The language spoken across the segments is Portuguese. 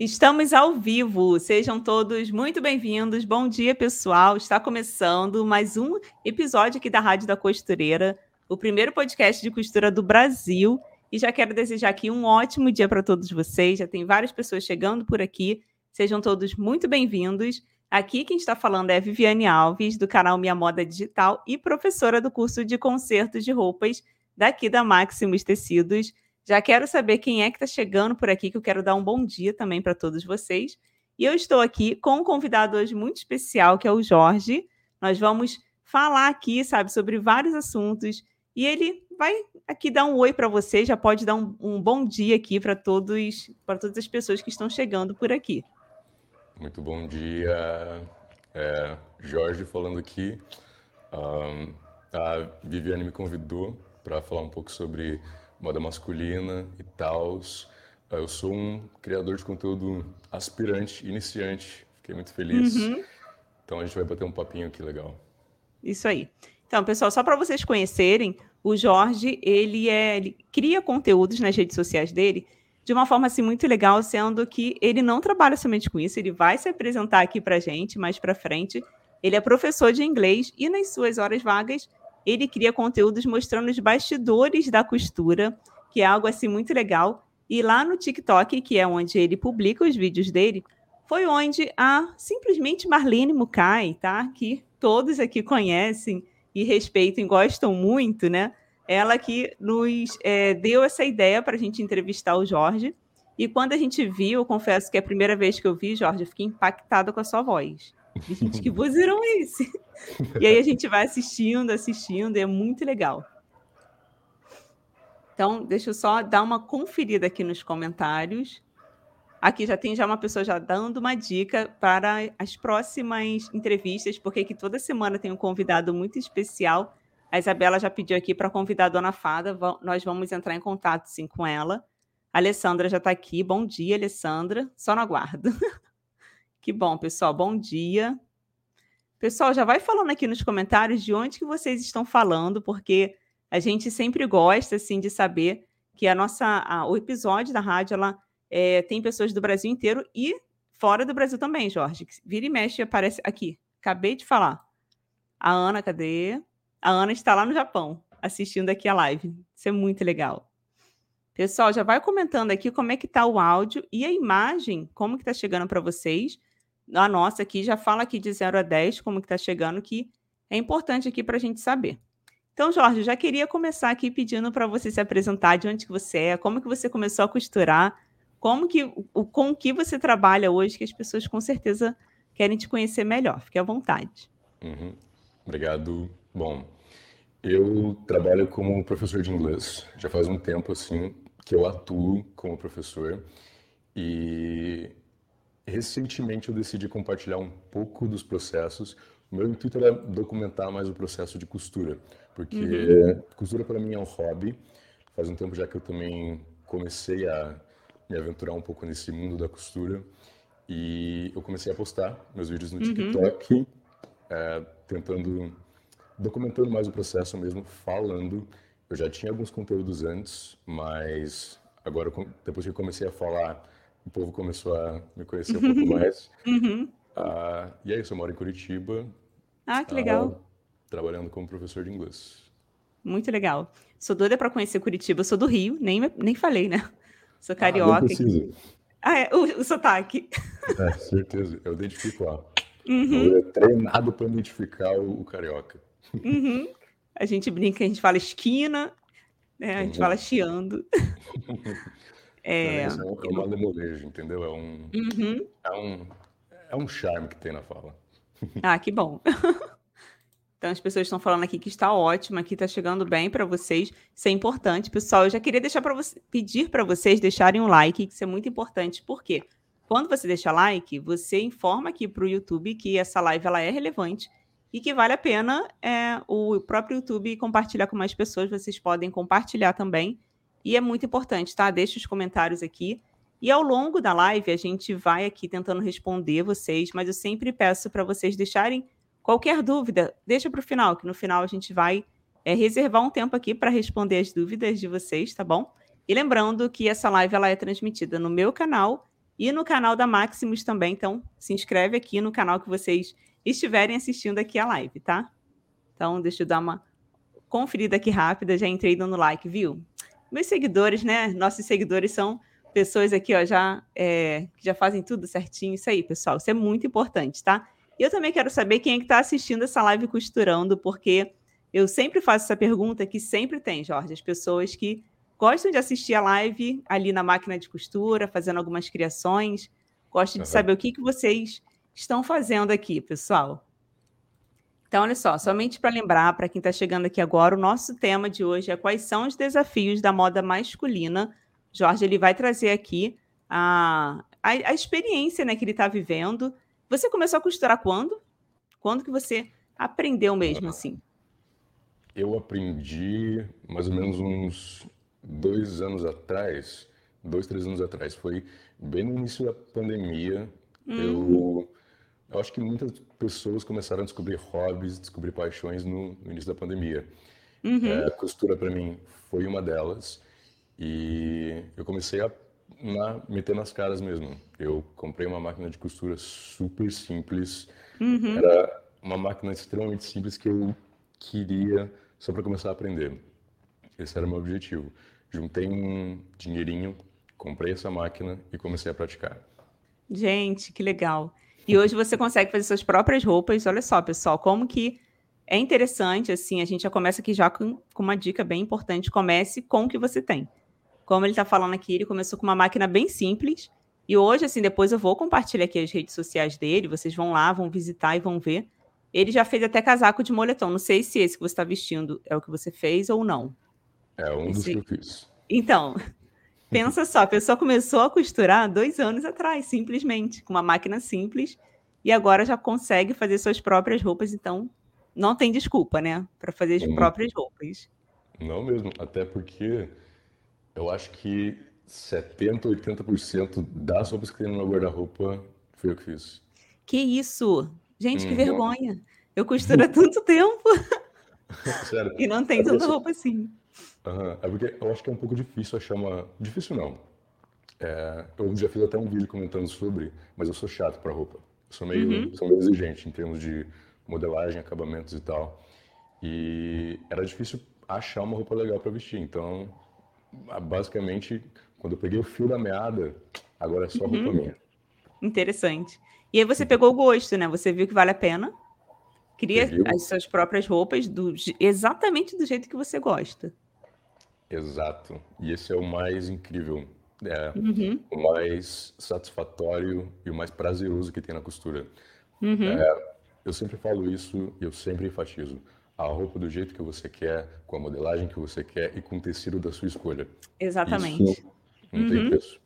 Estamos ao vivo, sejam todos muito bem-vindos. Bom dia, pessoal. Está começando mais um episódio aqui da Rádio da Costureira, o primeiro podcast de costura do Brasil. E já quero desejar aqui um ótimo dia para todos vocês. Já tem várias pessoas chegando por aqui. Sejam todos muito bem-vindos. Aqui quem está falando é Viviane Alves, do canal Minha Moda Digital e professora do curso de consertos de roupas daqui da Maximus Tecidos. Já quero saber quem é que está chegando por aqui, que eu quero dar um bom dia também para todos vocês. E eu estou aqui com um convidado hoje muito especial, que é o Jorge. Nós vamos falar aqui, sabe, sobre vários assuntos. E ele vai aqui dar um oi para vocês, já pode dar um, um bom dia aqui para todos, para todas as pessoas que estão chegando por aqui. Muito bom dia, é, Jorge falando aqui. Um, a Viviane me convidou para falar um pouco sobre moda masculina e tal. Eu sou um criador de conteúdo aspirante, iniciante. Fiquei muito feliz. Uhum. Então a gente vai bater um papinho aqui legal. Isso aí. Então, pessoal, só para vocês conhecerem, o Jorge, ele é, ele cria conteúdos nas redes sociais dele de uma forma assim muito legal, sendo que ele não trabalha somente com isso, ele vai se apresentar aqui para gente mais para frente. Ele é professor de inglês e nas suas horas vagas ele cria conteúdos mostrando os bastidores da costura, que é algo assim muito legal. E lá no TikTok, que é onde ele publica os vídeos dele, foi onde a simplesmente Marlene Mukai, tá? Que todos aqui conhecem e respeitam e gostam muito, né? Ela que nos é, deu essa ideia para a gente entrevistar o Jorge. E quando a gente viu, eu confesso que é a primeira vez que eu vi, Jorge, eu fiquei impactada com a sua voz. Gente, que vozeirão é esse? E aí a gente vai assistindo, assistindo, e é muito legal. Então, deixa eu só dar uma conferida aqui nos comentários. Aqui já tem já uma pessoa já dando uma dica para as próximas entrevistas, porque aqui toda semana tem um convidado muito especial. A Isabela já pediu aqui para convidar a Dona Fada. Nós vamos entrar em contato sim com ela. A Alessandra já está aqui. Bom dia, Alessandra. Só no aguardo. Que bom, pessoal. Bom dia. Pessoal, já vai falando aqui nos comentários de onde que vocês estão falando, porque a gente sempre gosta assim de saber que a nossa a, o episódio da rádio ela é, tem pessoas do Brasil inteiro e fora do Brasil também, Jorge. Vira e mexe aparece aqui. Acabei de falar. A Ana, cadê? A Ana está lá no Japão, assistindo aqui a live. Isso é muito legal. Pessoal, já vai comentando aqui como é que está o áudio e a imagem, como que está chegando para vocês a nossa aqui já fala aqui de 0 a 10, como que está chegando, que é importante aqui para a gente saber. Então, Jorge, já queria começar aqui pedindo para você se apresentar, de onde que você é, como que você começou a costurar, como que, o, com que você trabalha hoje, que as pessoas com certeza querem te conhecer melhor. Fique à vontade. Uhum. Obrigado. Bom, eu trabalho como professor de inglês. Já faz um tempo, assim, que eu atuo como professor. E recentemente eu decidi compartilhar um pouco dos processos. O meu intuito era documentar mais o processo de costura, porque uhum. costura para mim é um hobby. Faz um tempo já que eu também comecei a me aventurar um pouco nesse mundo da costura e eu comecei a postar meus vídeos no uhum. TikTok, é, tentando documentando mais o processo mesmo, falando. Eu já tinha alguns conteúdos antes, mas agora depois que eu comecei a falar o povo começou a me conhecer um pouco mais. Uhum. Uh, e é isso, eu moro em Curitiba. Ah, que legal. Uh, trabalhando como professor de inglês. Muito legal. Sou doida para conhecer Curitiba. Eu sou do Rio, nem, nem falei, né? Sou carioca. Ah, não precisa. Ah, é, o, o sotaque. É, certeza. Eu identifico lá. Uhum. Eu é treinado para identificar o, o carioca. Uhum. A gente brinca, a gente fala esquina, né? a gente uhum. fala chiando. É, é, um, é uma lemolejo, entendeu? É um, uhum. é, um, é um charme que tem na fala. Ah, que bom. Então, as pessoas estão falando aqui que está ótimo, aqui está chegando bem para vocês. Isso é importante, pessoal. Eu já queria deixar para você, pedir para vocês deixarem um like, que isso é muito importante. Por quê? Quando você deixa like, você informa aqui para o YouTube que essa live ela é relevante e que vale a pena é, o próprio YouTube compartilhar com mais pessoas. Vocês podem compartilhar também e é muito importante, tá? Deixa os comentários aqui. E ao longo da live, a gente vai aqui tentando responder vocês, mas eu sempre peço para vocês deixarem qualquer dúvida, deixa para o final, que no final a gente vai é, reservar um tempo aqui para responder as dúvidas de vocês, tá bom? E lembrando que essa live ela é transmitida no meu canal e no canal da Maximus também. Então, se inscreve aqui no canal que vocês estiverem assistindo aqui a live, tá? Então, deixa eu dar uma conferida aqui rápida. Já entrei dando like, viu? Meus seguidores, né? Nossos seguidores são pessoas aqui, ó, já é, que já fazem tudo certinho. Isso aí, pessoal. Isso é muito importante, tá? E eu também quero saber quem é que está assistindo essa live costurando, porque eu sempre faço essa pergunta que sempre tem, Jorge, as pessoas que gostam de assistir a live ali na máquina de costura, fazendo algumas criações. Gosto de uhum. saber o que, que vocês estão fazendo aqui, pessoal. Então, olha só, somente para lembrar, para quem está chegando aqui agora, o nosso tema de hoje é quais são os desafios da moda masculina. Jorge, ele vai trazer aqui a, a, a experiência né, que ele está vivendo. Você começou a costurar quando? Quando que você aprendeu mesmo assim? Eu aprendi mais ou menos uns dois anos atrás, dois, três anos atrás, foi bem no início da pandemia. Eu, uhum. Eu acho que muitas pessoas começaram a descobrir hobbies, descobrir paixões no, no início da pandemia. Uhum. É, a costura para mim foi uma delas e eu comecei a na, meter nas caras mesmo. Eu comprei uma máquina de costura super simples. Uhum. Era uma máquina extremamente simples que eu queria só para começar a aprender. Esse era o meu objetivo juntei um dinheirinho, comprei essa máquina e comecei a praticar. Gente, que legal. E hoje você consegue fazer suas próprias roupas. Olha só, pessoal, como que é interessante, assim, a gente já começa aqui já com, com uma dica bem importante. Comece com o que você tem. Como ele está falando aqui, ele começou com uma máquina bem simples. E hoje, assim, depois eu vou compartilhar aqui as redes sociais dele. Vocês vão lá, vão visitar e vão ver. Ele já fez até casaco de moletom. Não sei se esse que você está vestindo é o que você fez ou não. É um dos que eu fiz. Então, pensa só, a pessoa começou a costurar dois anos atrás, simplesmente, com uma máquina simples, e agora já consegue fazer suas próprias roupas, então não tem desculpa, né, para fazer as próprias roupas. Não mesmo, até porque eu acho que 70, 80% das roupas que tem no meu guarda-roupa foi eu que fiz. Que isso? Gente, que uhum. vergonha. Eu costuro há tanto tempo. Sério. E não tem tanta roupa assim. Uhum. É porque eu acho que é um pouco difícil achar uma. Difícil não. É, eu já fiz até um vídeo comentando sobre, mas eu sou chato para roupa. Eu sou meio, uhum. sou meio exigente em termos de modelagem, acabamentos e tal. E era difícil achar uma roupa legal para vestir. Então, basicamente, quando eu peguei o fio da meada, agora é só uhum. roupa minha. Interessante. E aí você pegou o gosto, né? Você viu que vale a pena. Cria as suas próprias roupas do, exatamente do jeito que você gosta. Exato. E esse é o mais incrível, é, uhum. o mais satisfatório e o mais prazeroso que tem na costura. Uhum. É, eu sempre falo isso e eu sempre enfatizo. A roupa do jeito que você quer, com a modelagem que você quer e com o tecido da sua escolha. Exatamente. Isso não tem uhum. preço.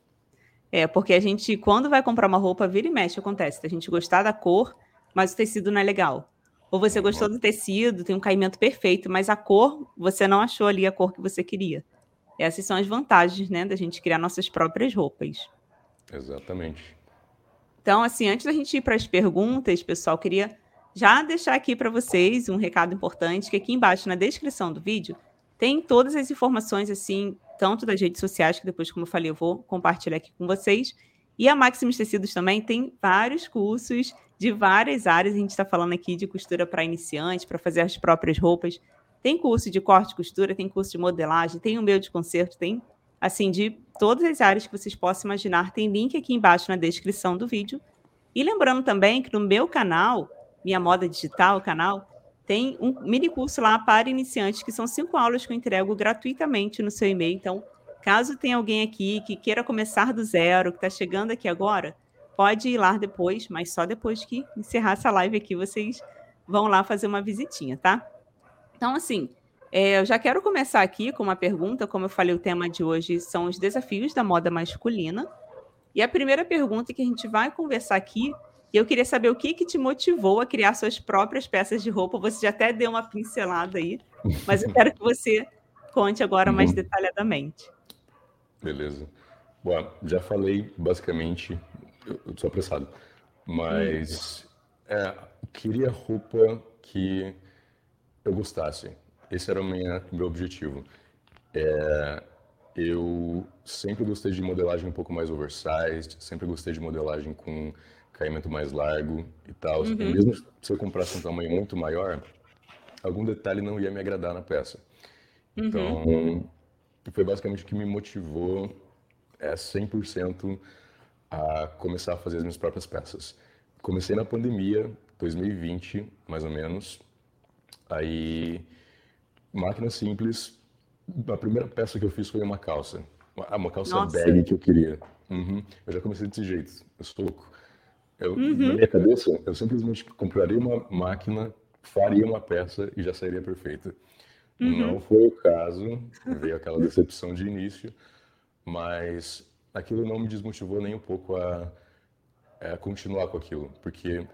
É, porque a gente, quando vai comprar uma roupa, vira e mexe, acontece. A gente gostar da cor, mas o tecido não é legal. Ou você gostou do tecido, tem um caimento perfeito, mas a cor, você não achou ali a cor que você queria. Essas são as vantagens, né, da gente criar nossas próprias roupas. Exatamente. Então, assim, antes da gente ir para as perguntas, pessoal, queria já deixar aqui para vocês um recado importante, que aqui embaixo na descrição do vídeo tem todas as informações, assim, tanto das redes sociais, que depois, como eu falei, eu vou compartilhar aqui com vocês, e a Maximus Tecidos também tem vários cursos de várias áreas. A gente está falando aqui de costura para iniciantes, para fazer as próprias roupas. Tem curso de corte e costura, tem curso de modelagem, tem o meu de concerto, tem assim de todas as áreas que vocês possam imaginar. Tem link aqui embaixo na descrição do vídeo. E lembrando também que no meu canal, Minha Moda Digital, canal, tem um mini curso lá para iniciantes, que são cinco aulas que eu entrego gratuitamente no seu e-mail. Então, caso tenha alguém aqui que queira começar do zero, que está chegando aqui agora, pode ir lá depois, mas só depois que encerrar essa live aqui, vocês vão lá fazer uma visitinha, tá? Então, assim, é, eu já quero começar aqui com uma pergunta. Como eu falei, o tema de hoje são os desafios da moda masculina. E a primeira pergunta que a gente vai conversar aqui, eu queria saber o que, que te motivou a criar suas próprias peças de roupa. Você já até deu uma pincelada aí, mas eu quero que você conte agora mais uhum. detalhadamente. Beleza. Bom, já falei basicamente eu sou apressado. Mas é, queria roupa que eu gostasse. Esse era o minha, meu objetivo. É, eu sempre gostei de modelagem um pouco mais oversized, sempre gostei de modelagem com caimento mais largo e tal. Uhum. Mesmo se eu comprasse um tamanho muito maior, algum detalhe não ia me agradar na peça. Uhum. Então, foi basicamente o que me motivou é 100% a começar a fazer as minhas próprias peças. Comecei na pandemia, 2020, mais ou menos. Aí, máquina simples. A primeira peça que eu fiz foi uma calça. Uma calça Nossa. bag que eu queria. Uhum. Eu já comecei desse jeito. Eu sou louco. Eu, uhum. Na minha cabeça, eu simplesmente compraria uma máquina, faria uma peça e já sairia perfeita. Uhum. Não foi o caso, veio aquela decepção de início, mas aquilo não me desmotivou nem um pouco a, a continuar com aquilo, porque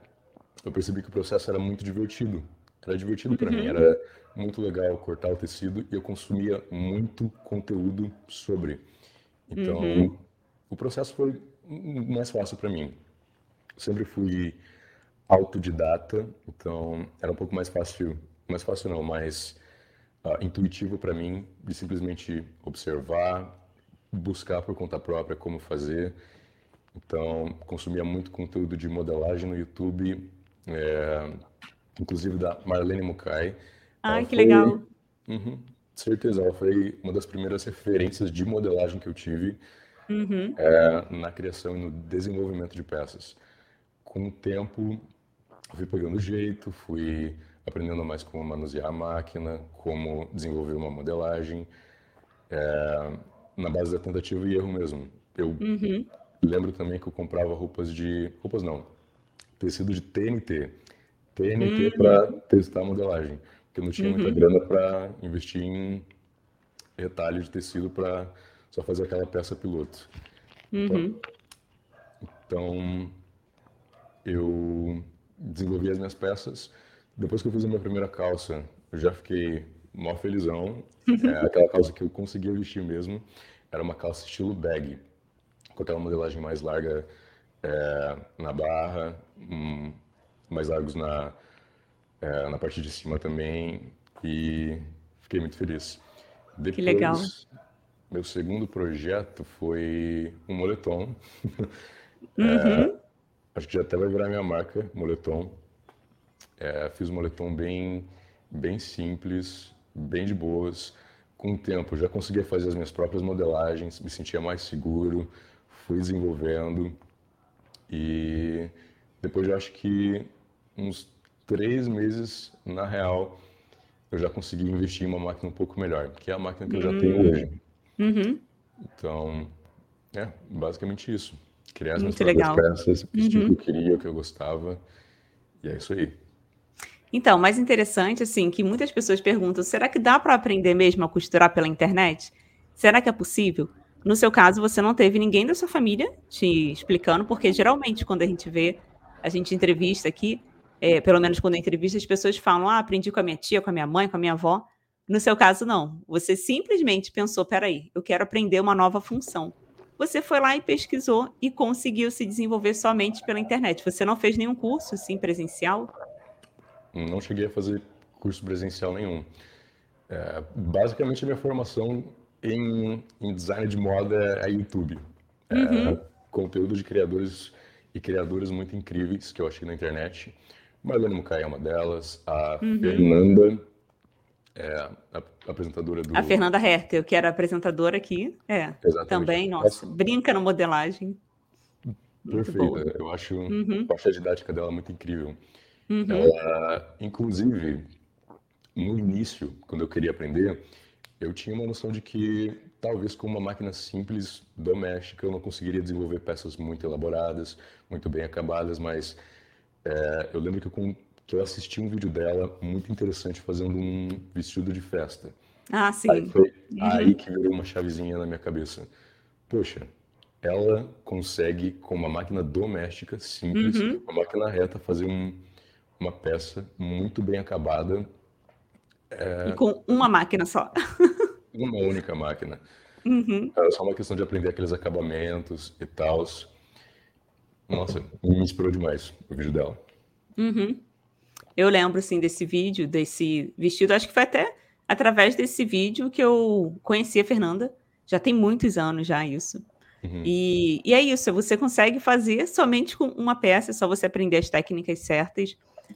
eu percebi que o processo era muito divertido. Era divertido para uhum. mim, era muito legal cortar o tecido e eu consumia muito conteúdo sobre. Então, uhum. o processo foi mais fácil para mim. Sempre fui autodidata, então era um pouco mais fácil, mais fácil não, mais uh, intuitivo para mim de simplesmente observar, buscar por conta própria como fazer. Então, consumia muito conteúdo de modelagem no YouTube, é, inclusive da Marlene Mukai. Ai, que foi, legal. Uhum, certeza, ela foi uma das primeiras referências de modelagem que eu tive uhum. é, na criação e no desenvolvimento de peças. Com o tempo, fui pegando jeito, fui aprendendo mais como manusear a máquina, como desenvolver uma modelagem, é, na base da tentativa e erro mesmo. Eu uhum. lembro também que eu comprava roupas de. roupas não, tecido de TNT. TNT uhum. para testar a modelagem, porque eu não tinha muita uhum. grana para investir em retalho de tecido para só fazer aquela peça piloto. Uhum. Então, eu desenvolvi as minhas peças depois que eu fiz a minha primeira calça, eu já fiquei mó felizão. É, aquela calça que eu conseguia vestir mesmo era uma calça estilo bag, com aquela modelagem mais larga é, na barra, um, mais largos na, é, na parte de cima também. E fiquei muito feliz. Depois, que legal. Meu segundo projeto foi um moletom. Uhum. É, acho que já até vai virar minha marca, moletom. É, fiz um moletom bem, bem simples, bem de boas. Com o tempo, já conseguia fazer as minhas próprias modelagens, me sentia mais seguro, fui desenvolvendo. E depois eu acho que uns três meses, na real, eu já consegui investir em uma máquina um pouco melhor, que é a máquina que eu já tenho hum. hoje. Uhum. Então, é basicamente isso. Criar as minhas Muito próprias legal. peças, vestir uhum. o que eu queria, o que eu gostava. E é isso aí. Então, mais interessante, assim, que muitas pessoas perguntam: será que dá para aprender mesmo a costurar pela internet? Será que é possível? No seu caso, você não teve ninguém da sua família te explicando, porque geralmente quando a gente vê, a gente entrevista aqui, é, pelo menos quando entrevista, as pessoas falam: ah, aprendi com a minha tia, com a minha mãe, com a minha avó. No seu caso, não. Você simplesmente pensou: peraí, eu quero aprender uma nova função. Você foi lá e pesquisou e conseguiu se desenvolver somente pela internet. Você não fez nenhum curso, assim, presencial? Não cheguei a fazer curso presencial nenhum. É, basicamente, a minha formação em, em, design de moda é, YouTube. É, uhum. Conteúdo de criadores e criadoras muito incríveis que eu achei na internet. Marlene Mukai é uma delas. A uhum. Fernanda é a apresentadora do... A Fernanda Hertel, que era apresentadora aqui. É, Exatamente. também, nossa, brinca na modelagem. Perfeita. Eu acho, uhum. eu acho a didática dela muito incrível. Uhum. Ela, inclusive, no início, quando eu queria aprender, eu tinha uma noção de que talvez com uma máquina simples, doméstica, eu não conseguiria desenvolver peças muito elaboradas, muito bem acabadas, mas é, eu lembro que eu, que eu assisti um vídeo dela muito interessante fazendo um vestido de festa. Ah, sim. Aí foi uhum. aí que virou uma chavezinha na minha cabeça. Poxa, ela consegue, com uma máquina doméstica simples, uhum. uma máquina reta, fazer um, uma peça muito bem acabada. É... E com uma máquina só. uma única máquina. Uhum. Era só uma questão de aprender aqueles acabamentos e tal. Nossa, me inspirou demais o vídeo dela. Uhum. Eu lembro, assim, desse vídeo, desse vestido. Acho que foi até através desse vídeo que eu conheci a Fernanda. Já tem muitos anos já isso. Uhum. E, e é isso, você consegue fazer somente com uma peça, é só você aprender as técnicas certas.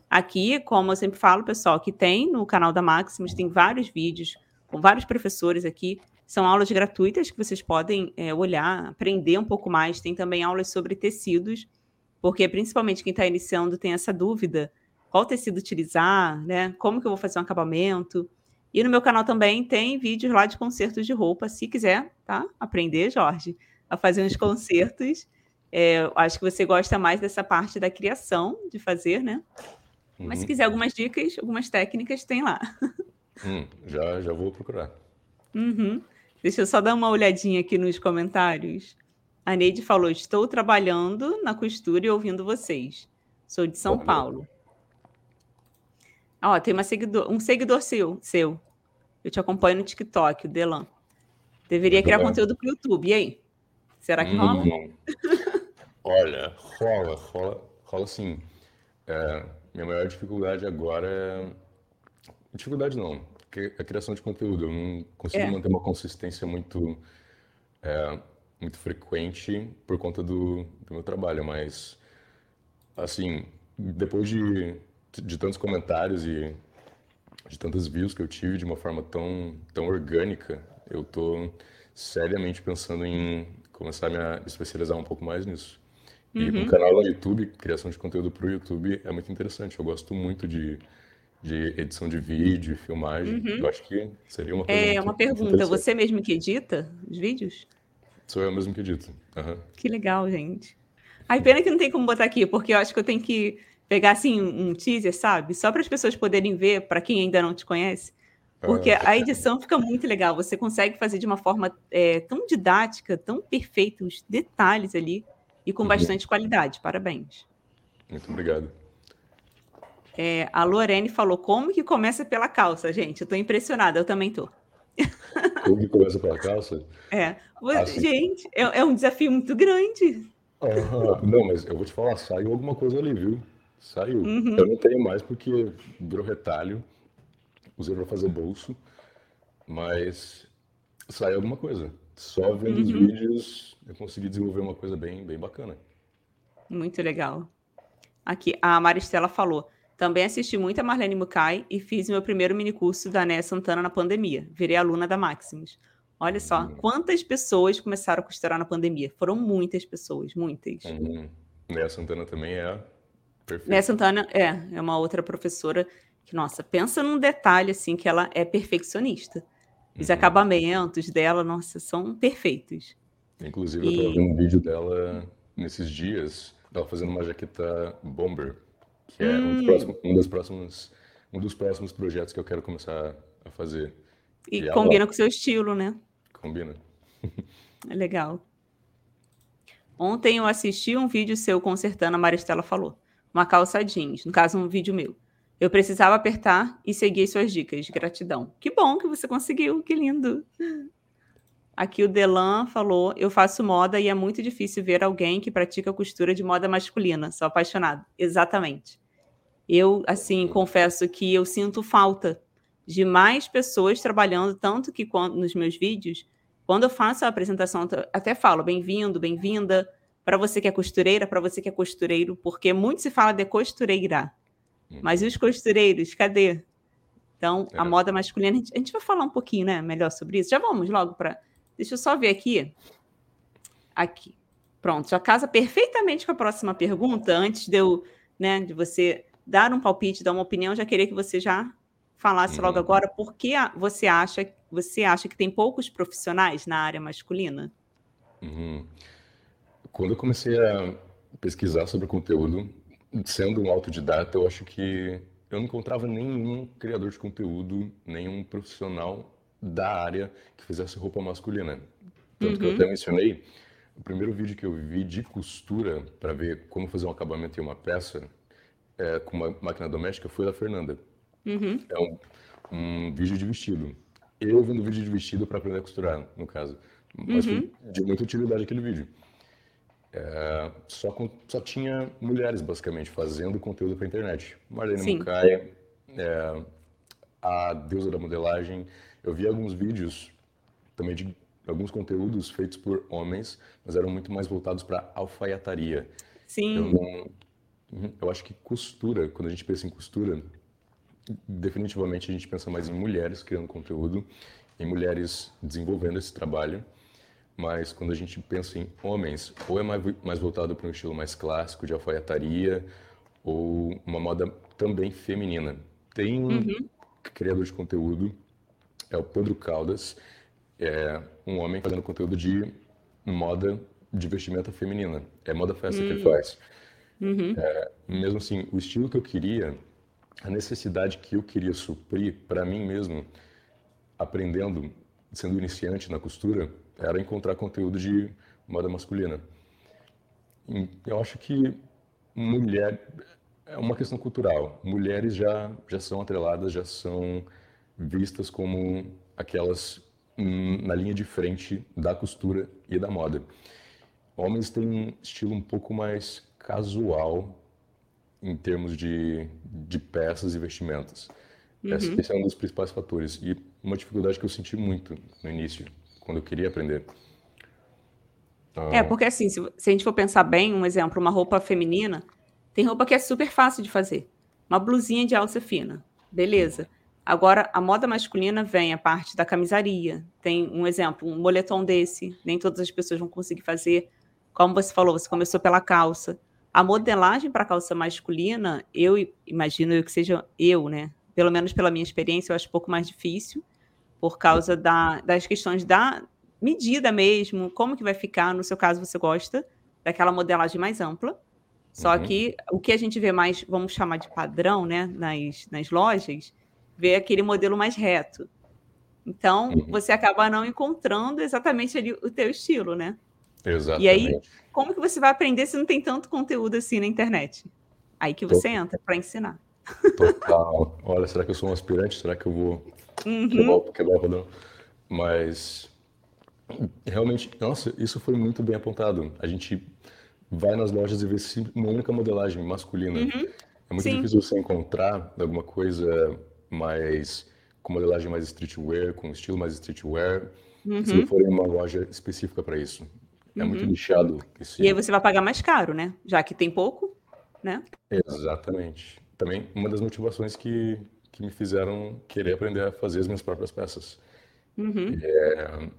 Aqui, como eu sempre falo, pessoal, que tem no canal da Maximus, tem vários vídeos com vários professores aqui. São aulas gratuitas que vocês podem é, olhar, aprender um pouco mais. Tem também aulas sobre tecidos, porque principalmente quem está iniciando tem essa dúvida: qual tecido utilizar, né? Como que eu vou fazer um acabamento? E no meu canal também tem vídeos lá de concertos de roupa, se quiser, tá? Aprender, Jorge a fazer uns concertos. É, acho que você gosta mais dessa parte da criação, de fazer, né? Uhum. Mas se uhum. quiser algumas dicas, algumas técnicas, tem lá. Hum, já, já vou procurar. Uhum. Deixa eu só dar uma olhadinha aqui nos comentários. A Neide falou: Estou trabalhando na costura e ouvindo vocês. Sou de São Paulo. Ó, tem uma seguidor, um seguidor seu, seu. Eu te acompanho no TikTok, o Delan. Deveria criar conteúdo para o YouTube. E aí? Será que rola? Hum, olha, rola, rola, rola sim. É, minha maior dificuldade agora é. Dificuldade não, a criação de conteúdo. Eu não consigo é. manter uma consistência muito, é, muito frequente por conta do, do meu trabalho, mas, assim, depois de, de tantos comentários e de tantas views que eu tive de uma forma tão, tão orgânica, eu tô seriamente pensando em começar a me especializar um pouco mais nisso. E uhum. o canal no YouTube, criação de conteúdo para o YouTube, é muito interessante. Eu gosto muito de, de edição de vídeo, filmagem. Uhum. Eu acho que seria uma coisa É uma pergunta. Você mesmo que edita os vídeos? Sou eu mesmo que edito. Uhum. Que legal, gente. Ai, pena que não tem como botar aqui, porque eu acho que eu tenho que pegar assim um teaser, sabe? Só para as pessoas poderem ver, para quem ainda não te conhece. Porque ah. a edição fica muito legal. Você consegue fazer de uma forma é, tão didática, tão perfeita, os detalhes ali e com uhum. bastante qualidade. Parabéns. Muito obrigado. É, a Lorene falou: como que começa pela calça, gente? Eu tô impressionada, eu também tô. Como que começa pela calça? É. Ah, gente, é, é, um desafio muito grande. não, mas eu vou te falar, saiu alguma coisa ali, viu? Saiu. Uhum. Eu não tenho mais porque virou retalho usei para fazer bolso, mas saiu alguma coisa. Só vendo uhum. os vídeos eu consegui desenvolver uma coisa bem, bem bacana. Muito legal. Aqui, a Maristela falou. Também assisti muito a Marlene Mukai e fiz meu primeiro minicurso da Néa Santana na pandemia. Virei aluna da Maximus. Olha só, uhum. quantas pessoas começaram a costurar na pandemia? Foram muitas pessoas, muitas. Uhum. Néa Santana também é perfeita. Néa Santana é, é uma outra professora que, nossa, pensa num detalhe assim que ela é perfeccionista. Os uhum. acabamentos dela, nossa, são perfeitos. Inclusive, e... eu estava vendo um vídeo dela nesses dias, ela fazendo uma jaqueta bomber, que é hum. um, próximos, um, dos próximos, um dos próximos projetos que eu quero começar a fazer. E, e combina ela... com o seu estilo, né? Combina. é legal. Ontem eu assisti um vídeo seu consertando, a Maristela falou, uma calça jeans, no caso um vídeo meu. Eu precisava apertar e seguir suas dicas. Gratidão. Que bom que você conseguiu, que lindo. Aqui o Delan falou: Eu faço moda e é muito difícil ver alguém que pratica costura de moda masculina. Sou apaixonado. Exatamente. Eu, assim, confesso que eu sinto falta de mais pessoas trabalhando, tanto que quando, nos meus vídeos, quando eu faço a apresentação, até falo bem-vindo, bem-vinda, para você que é costureira, para você que é costureiro, porque muito se fala de costureira. Mas e os costureiros, cadê? Então, é. a moda masculina, a gente, a gente, vai falar um pouquinho, né, melhor sobre isso. Já vamos logo para. Deixa eu só ver aqui. Aqui. Pronto, já casa perfeitamente com a próxima pergunta. Antes de eu, né, de você dar um palpite, dar uma opinião, já queria que você já falasse uhum. logo agora por que você acha, você acha que tem poucos profissionais na área masculina? Uhum. Quando eu comecei a pesquisar sobre o conteúdo, sendo um autodidata, eu acho que eu não encontrava nenhum criador de conteúdo, nenhum profissional da área que fizesse roupa masculina. Tanto uhum. que eu uhum. até mencionei, o primeiro vídeo que eu vi de costura para ver como fazer um acabamento em uma peça é, com uma máquina doméstica foi da Fernanda. Uhum. É um, um vídeo de vestido. Eu vendo vídeo de vestido para aprender a costurar, no caso. Mas uhum. foi de muita utilidade aquele vídeo. É, só, com, só tinha mulheres, basicamente, fazendo conteúdo para internet. Marlene Mucaia, é, a deusa da modelagem. Eu vi alguns vídeos também de alguns conteúdos feitos por homens, mas eram muito mais voltados para alfaiataria. Sim. Eu, não, uhum, eu acho que costura, quando a gente pensa em costura, definitivamente a gente pensa mais em mulheres criando conteúdo, em mulheres desenvolvendo esse trabalho. Mas quando a gente pensa em homens, ou é mais, mais voltado para um estilo mais clássico de alfaiataria, ou uma moda também feminina. Tem um uhum. criador de conteúdo, é o Pedro Caldas, é um homem fazendo conteúdo de moda de vestimenta feminina. É moda festa uhum. que ele hum. faz. Uhum. É, mesmo assim, o estilo que eu queria, a necessidade que eu queria suprir para mim mesmo, aprendendo, sendo iniciante na costura, era encontrar conteúdo de moda masculina. Eu acho que mulher é uma questão cultural. Mulheres já já são atreladas, já são vistas como aquelas na linha de frente da costura e da moda. Homens têm um estilo um pouco mais casual em termos de, de peças e vestimentas. Uhum. Esse é um dos principais fatores. E uma dificuldade que eu senti muito no início, quando eu queria aprender. É, porque assim, se, se a gente for pensar bem, um exemplo, uma roupa feminina, tem roupa que é super fácil de fazer. Uma blusinha de alça fina, beleza. Agora, a moda masculina vem a parte da camisaria. Tem um exemplo, um moletom desse, nem todas as pessoas vão conseguir fazer. Como você falou, você começou pela calça. A modelagem para calça masculina, eu imagino que seja eu, né? Pelo menos pela minha experiência, eu acho um pouco mais difícil, por causa da, das questões da medida mesmo, como que vai ficar. No seu caso, você gosta daquela modelagem mais ampla. Só uhum. que o que a gente vê mais, vamos chamar de padrão, né, nas, nas lojas, ver aquele modelo mais reto. Então, uhum. você acaba não encontrando exatamente ali o teu estilo, né? Exatamente. E aí, como que você vai aprender se não tem tanto conteúdo assim na internet? Aí que você Total. entra para ensinar. Total. Olha, será que eu sou um aspirante? Será que eu vou uhum. quebrar, quebrar o rodão? Mas, realmente, nossa, isso foi muito bem apontado. A gente vai nas lojas e vê uma única modelagem masculina. Uhum. É muito Sim. difícil você encontrar alguma coisa mais com modelagem mais streetwear, com estilo mais streetwear, uhum. se não for em uma loja específica para isso. É uhum. muito nichado. Esse... E aí você vai pagar mais caro, né? Já que tem pouco, né? Exatamente. Também uma das motivações que, que me fizeram querer aprender a fazer as minhas próprias peças. Uhum. É,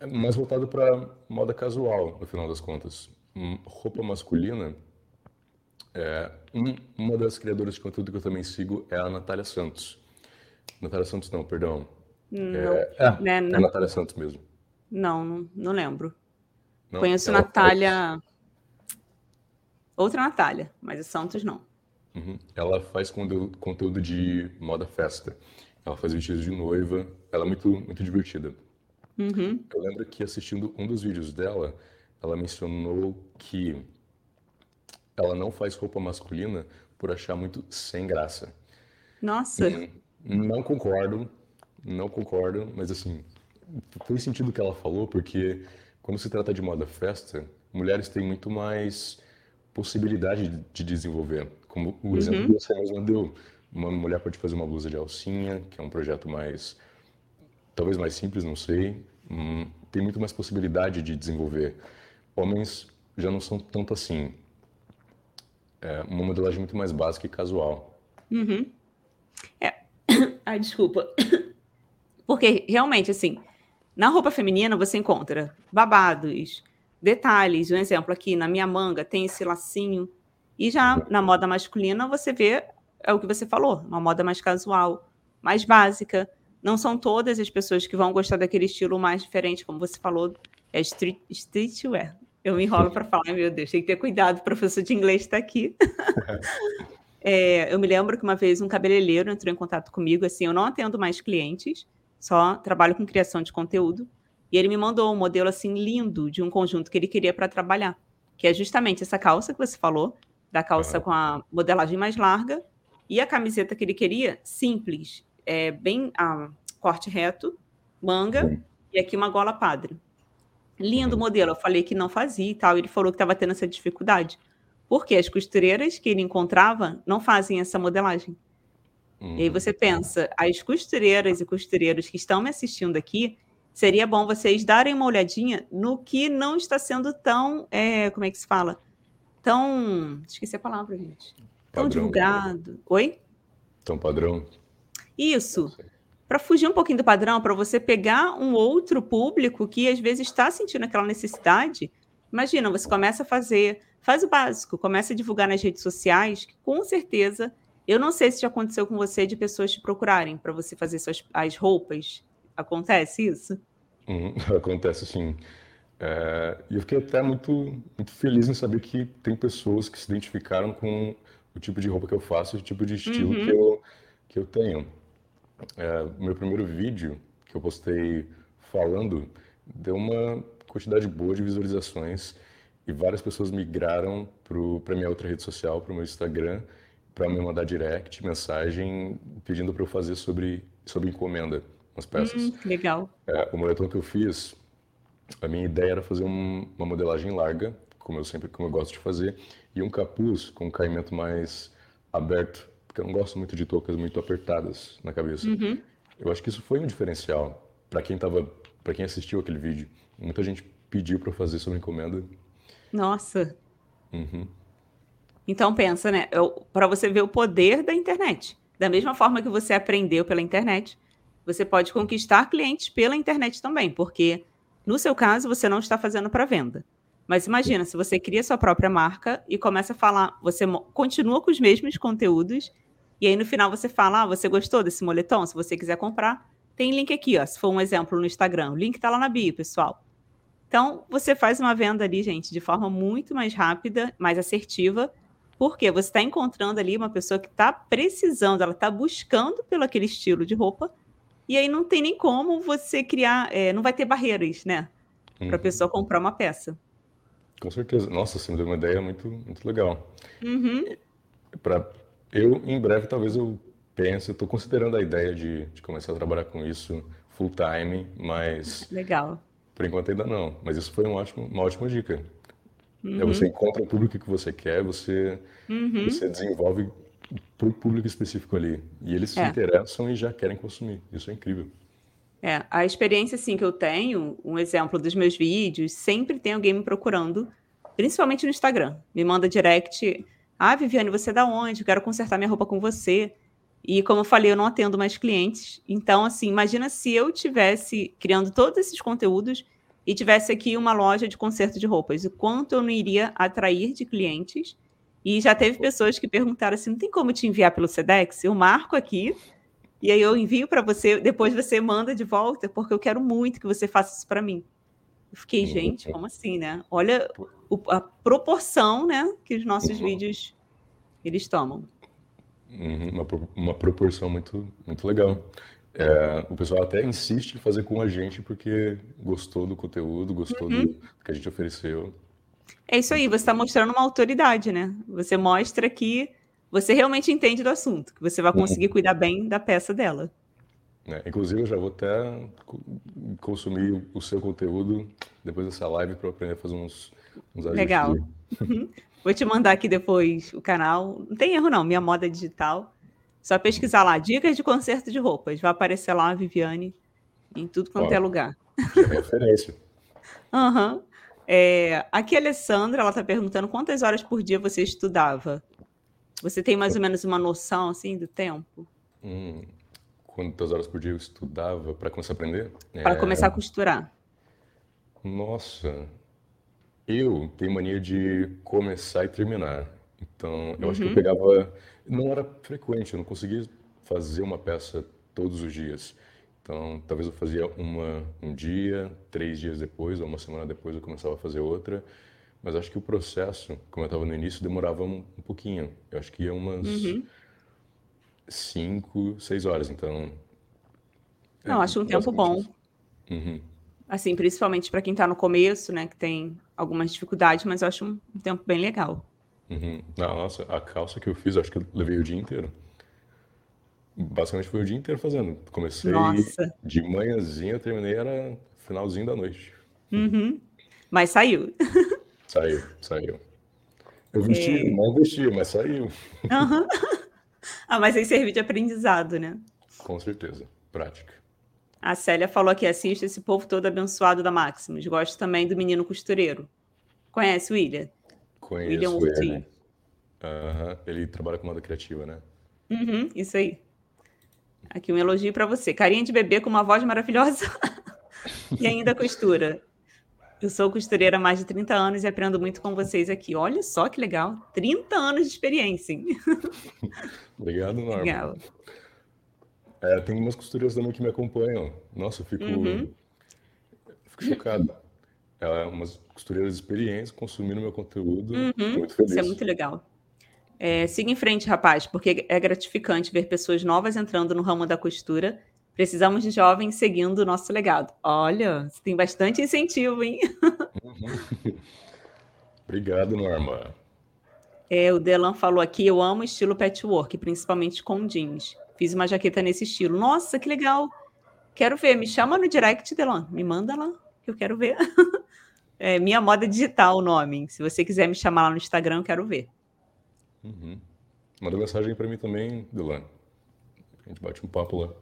é mais voltado para moda casual, no final das contas. Hum, roupa masculina é, um, uma das criadoras de conteúdo que eu também sigo é a Natália Santos. Natália Santos não, perdão. Não, é, é, né, é a Natália Santos mesmo. Não, não, não lembro. Não, Conheço Natália... Faz... Outra Natália, mas a Santos não. Uhum. Ela faz conteúdo de moda festa. Ela faz vestidos de noiva. Ela é muito, muito divertida. Uhum. Eu lembro que assistindo um dos vídeos dela, ela mencionou que ela não faz roupa masculina por achar muito sem graça. Nossa. Hum, não concordo, não concordo, mas assim, fez sentido o que ela falou, porque quando se trata de moda festa, mulheres têm muito mais possibilidade de desenvolver. Como o uhum. exemplo que você mesmo deu. Uma mulher pode fazer uma blusa de alcinha, que é um projeto mais. talvez mais simples, não sei. Hum, tem muito mais possibilidade de desenvolver. Homens já não são tanto assim é uma modelagem muito mais básica e casual. Uhum. É. Ai, desculpa. Porque realmente, assim, na roupa feminina você encontra babados, detalhes. Um exemplo aqui, na minha manga tem esse lacinho. E já uhum. na moda masculina você vê, é o que você falou, uma moda mais casual, mais básica. Não são todas as pessoas que vão gostar daquele estilo mais diferente, como você falou, é street, streetwear. Eu me enrolo para falar, meu Deus, tem que ter cuidado, o professor de inglês está aqui. é, eu me lembro que uma vez um cabeleireiro entrou em contato comigo, assim, eu não atendo mais clientes, só trabalho com criação de conteúdo, e ele me mandou um modelo, assim, lindo de um conjunto que ele queria para trabalhar, que é justamente essa calça que você falou, da calça com a modelagem mais larga, e a camiseta que ele queria, simples, é, bem a corte reto, manga, e aqui uma gola padre. Lindo modelo. Eu falei que não fazia e tal. Ele falou que estava tendo essa dificuldade. Porque as costureiras que ele encontrava não fazem essa modelagem. Uhum. E aí você pensa, as costureiras e costureiros que estão me assistindo aqui, seria bom vocês darem uma olhadinha no que não está sendo tão, é, como é que se fala? Tão, esqueci a palavra, gente. Tão divulgado. Oi? Tão padrão. Isso. Para fugir um pouquinho do padrão, para você pegar um outro público que às vezes está sentindo aquela necessidade. Imagina, você começa a fazer, faz o básico, começa a divulgar nas redes sociais, que com certeza, eu não sei se já aconteceu com você de pessoas te procurarem para você fazer suas, as roupas. Acontece isso? Hum, acontece sim. É, e eu fiquei até muito, muito feliz em saber que tem pessoas que se identificaram com o tipo de roupa que eu faço, o tipo de estilo uhum. que, eu, que eu tenho. É, meu primeiro vídeo que eu postei falando deu uma quantidade boa de visualizações e várias pessoas migraram para minha outra rede social, para o meu Instagram, para me mandar direct, mensagem, pedindo para eu fazer sobre, sobre encomenda, umas peças. Hum, legal. É, o moletom que eu fiz, a minha ideia era fazer um, uma modelagem larga, como eu sempre como eu gosto de fazer, e um capuz com um caimento mais aberto, porque eu não gosto muito de toucas muito apertadas na cabeça. Uhum. Eu acho que isso foi um diferencial para quem tava, para quem assistiu aquele vídeo. Muita gente pediu para fazer sobre encomenda. Nossa. Uhum. Então pensa, né? Para você ver o poder da internet. Da mesma forma que você aprendeu pela internet, você pode conquistar clientes pela internet também, porque no seu caso você não está fazendo para venda. Mas imagina, se você cria sua própria marca e começa a falar, você continua com os mesmos conteúdos, e aí no final você fala, ah, você gostou desse moletom? Se você quiser comprar, tem link aqui, ó. Se for um exemplo no Instagram, o link está lá na bio, pessoal. Então, você faz uma venda ali, gente, de forma muito mais rápida, mais assertiva, porque você está encontrando ali uma pessoa que está precisando, ela está buscando pelo aquele estilo de roupa, e aí não tem nem como você criar, é, não vai ter barreiras, né? Para a uhum. pessoa comprar uma peça. Com certeza. Nossa, você me deu uma ideia muito, muito legal. Uhum. Pra, eu, em breve, talvez eu pense, estou considerando a ideia de, de começar a trabalhar com isso full time, mas. Legal. Por enquanto ainda não. Mas isso foi um ótimo, uma ótima dica. É uhum. É você encontra o público que você quer, você, uhum. você desenvolve para o público específico ali. E eles é. se interessam e já querem consumir. Isso é incrível. É, a experiência assim que eu tenho, um exemplo dos meus vídeos, sempre tem alguém me procurando, principalmente no Instagram. Me manda direct, ah, Viviane, você é da onde? Eu quero consertar minha roupa com você. E como eu falei, eu não atendo mais clientes. Então, assim, imagina se eu tivesse criando todos esses conteúdos e tivesse aqui uma loja de conserto de roupas, o quanto eu não iria atrair de clientes. E já teve pessoas que perguntaram assim: não tem como te enviar pelo Sedex? Eu marco aqui e aí eu envio para você, depois você manda de volta, porque eu quero muito que você faça isso para mim. Eu fiquei, gente, como assim, né? Olha o, a proporção, né, que os nossos uhum. vídeos eles tomam. Uhum, uma, uma proporção muito, muito legal. É, o pessoal até insiste em fazer com a gente porque gostou do conteúdo, gostou uhum. do que a gente ofereceu. É isso aí, você está mostrando uma autoridade, né? Você mostra que você realmente entende do assunto, que você vai uhum. conseguir cuidar bem da peça dela. É, inclusive, eu já vou até consumir o seu conteúdo depois dessa live para aprender a fazer uns, uns ajustes. Legal. Uhum. Vou te mandar aqui depois o canal. Não tem erro, não. Minha moda digital. Só pesquisar lá, dicas de conserto de roupas. Vai aparecer lá a Viviane em tudo quanto Ó, é lugar. É referência. Uhum. É, aqui a Alessandra, ela está perguntando quantas horas por dia você estudava? Você tem mais ou menos uma noção assim do tempo? Hum, quantas horas por dia eu estudava para começar a aprender? Para é... começar a costurar. Nossa, eu tenho mania de começar e terminar. Então, eu uhum. acho que eu uhum. pegava. Não era frequente, eu não conseguia fazer uma peça todos os dias. Então, talvez eu fazia uma um dia, três dias depois, ou uma semana depois eu começava a fazer outra. Mas acho que o processo, como eu estava no início, demorava um, um, pouquinho. Eu acho que ia umas uhum. cinco, seis horas. Então. É Não, é, acho um tempo bom. Uhum. Assim, principalmente para quem está no começo, né, que tem algumas dificuldades, mas eu acho um, um tempo bem legal. Uhum. Nossa, a calça que eu fiz, acho que eu levei o dia inteiro. Basicamente foi o dia inteiro fazendo. Comecei Nossa. de manhãzinha, terminei, era finalzinho da noite. Uhum. Mas saiu. Saiu, saiu. Eu vesti, é... não vesti, mas saiu. Uhum. ah, mas aí serviu de aprendizado, né? Com certeza, prática. A Célia falou que assiste esse povo todo abençoado da Maximus. Gosto também do menino costureiro. Conhece o William? Conheço William ele. Urti. Aham, Ele trabalha com moda criativa, né? Uhum, isso aí. Aqui um elogio para você. Carinha de bebê com uma voz maravilhosa e ainda costura. Eu sou costureira há mais de 30 anos e aprendo muito com vocês aqui. Olha só que legal. 30 anos de experiência, hein? Obrigado, Norma. Legal. É, tem umas costureiras também que me acompanham. Nossa, eu fico, Uhum. fico chocado. É, umas costureiras experientes consumindo meu conteúdo. Uhum. Muito Isso é feliz. muito legal. É, siga em frente, rapaz, porque é gratificante ver pessoas novas entrando no ramo da costura. Precisamos de jovens seguindo o nosso legado. Olha, você tem bastante incentivo, hein? Obrigado, Norma. É, o Delan falou aqui, eu amo estilo patchwork, principalmente com jeans. Fiz uma jaqueta nesse estilo. Nossa, que legal! Quero ver, me chama no direct, Delan. Me manda lá, que eu quero ver. É, Minha Moda Digital o nome. Se você quiser me chamar lá no Instagram, eu quero ver. Uhum. Manda mensagem pra mim também, Delane. A gente bate um papo lá.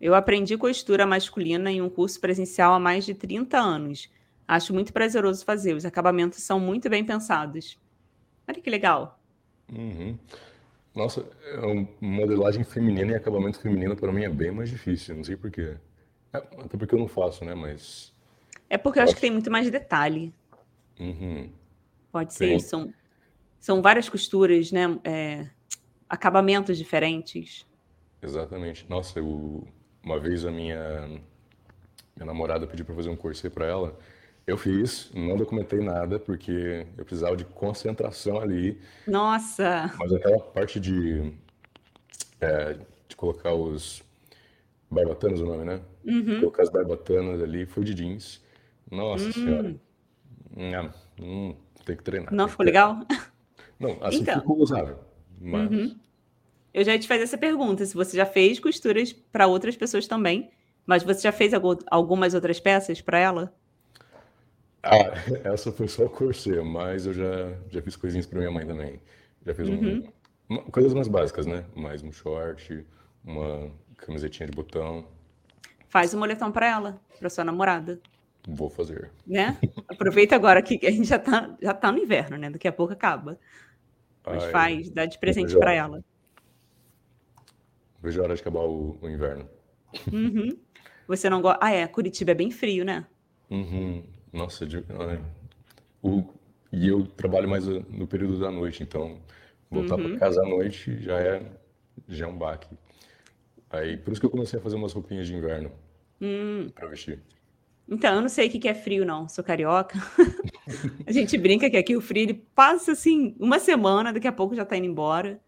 Eu aprendi costura masculina em um curso presencial há mais de 30 anos. Acho muito prazeroso fazer. Os acabamentos são muito bem pensados. Olha que legal. Uhum. Nossa, é modelagem feminina e acabamento feminino para mim é bem mais difícil, não sei por quê. É, até porque eu não faço, né? Mas. É porque eu acho que tem muito mais detalhe. Uhum. Pode ser Sim. isso. São, várias costuras, né? É, acabamentos diferentes. Exatamente. Nossa, eu, uma vez a minha, minha namorada pediu para fazer um corset para ela. Eu fiz, não documentei nada, porque eu precisava de concentração ali. Nossa! Mas aquela parte de, é, de colocar os barbatanas, o nome, né? Uhum. Colocar as barbatanas ali, foi de jeans. Nossa Hum. senhora. Não, hum, tem que treinar. Não ficou treinar. Não, assim Então. ficou usável. Mas, Uhum. Eu já ia te fazer essa pergunta, se você já fez costuras para outras pessoas também, mas você já fez algu- algumas outras peças para ela? ah, essa foi só o corset, mas eu já, já fiz coisinhas para minha mãe também. Já fiz um- Uhum. uma- coisas mais básicas, né? Mais um short, uma camisetinha de botão. Faz um moletom para ela, para sua namorada, Vou fazer. né? Aproveita agora que a gente já tá, já tá no inverno, né? Daqui a pouco acaba. Mas Ai, faz, dá de presente para ela. Vejo a hora de acabar o, o inverno. Uhum. Você não gosta. Ah, é, Curitiba é bem frio, né? Uhum. Nossa, de- o, e eu trabalho mais no período da noite, então voltar Uhum. para casa à noite já é, já é um baque. Aí, por isso que eu comecei a fazer umas roupinhas de inverno Hum. para vestir. Então, eu não sei o que é frio, não. Sou carioca. A gente brinca que aqui o frio ele passa assim uma semana, daqui a pouco já tá indo embora.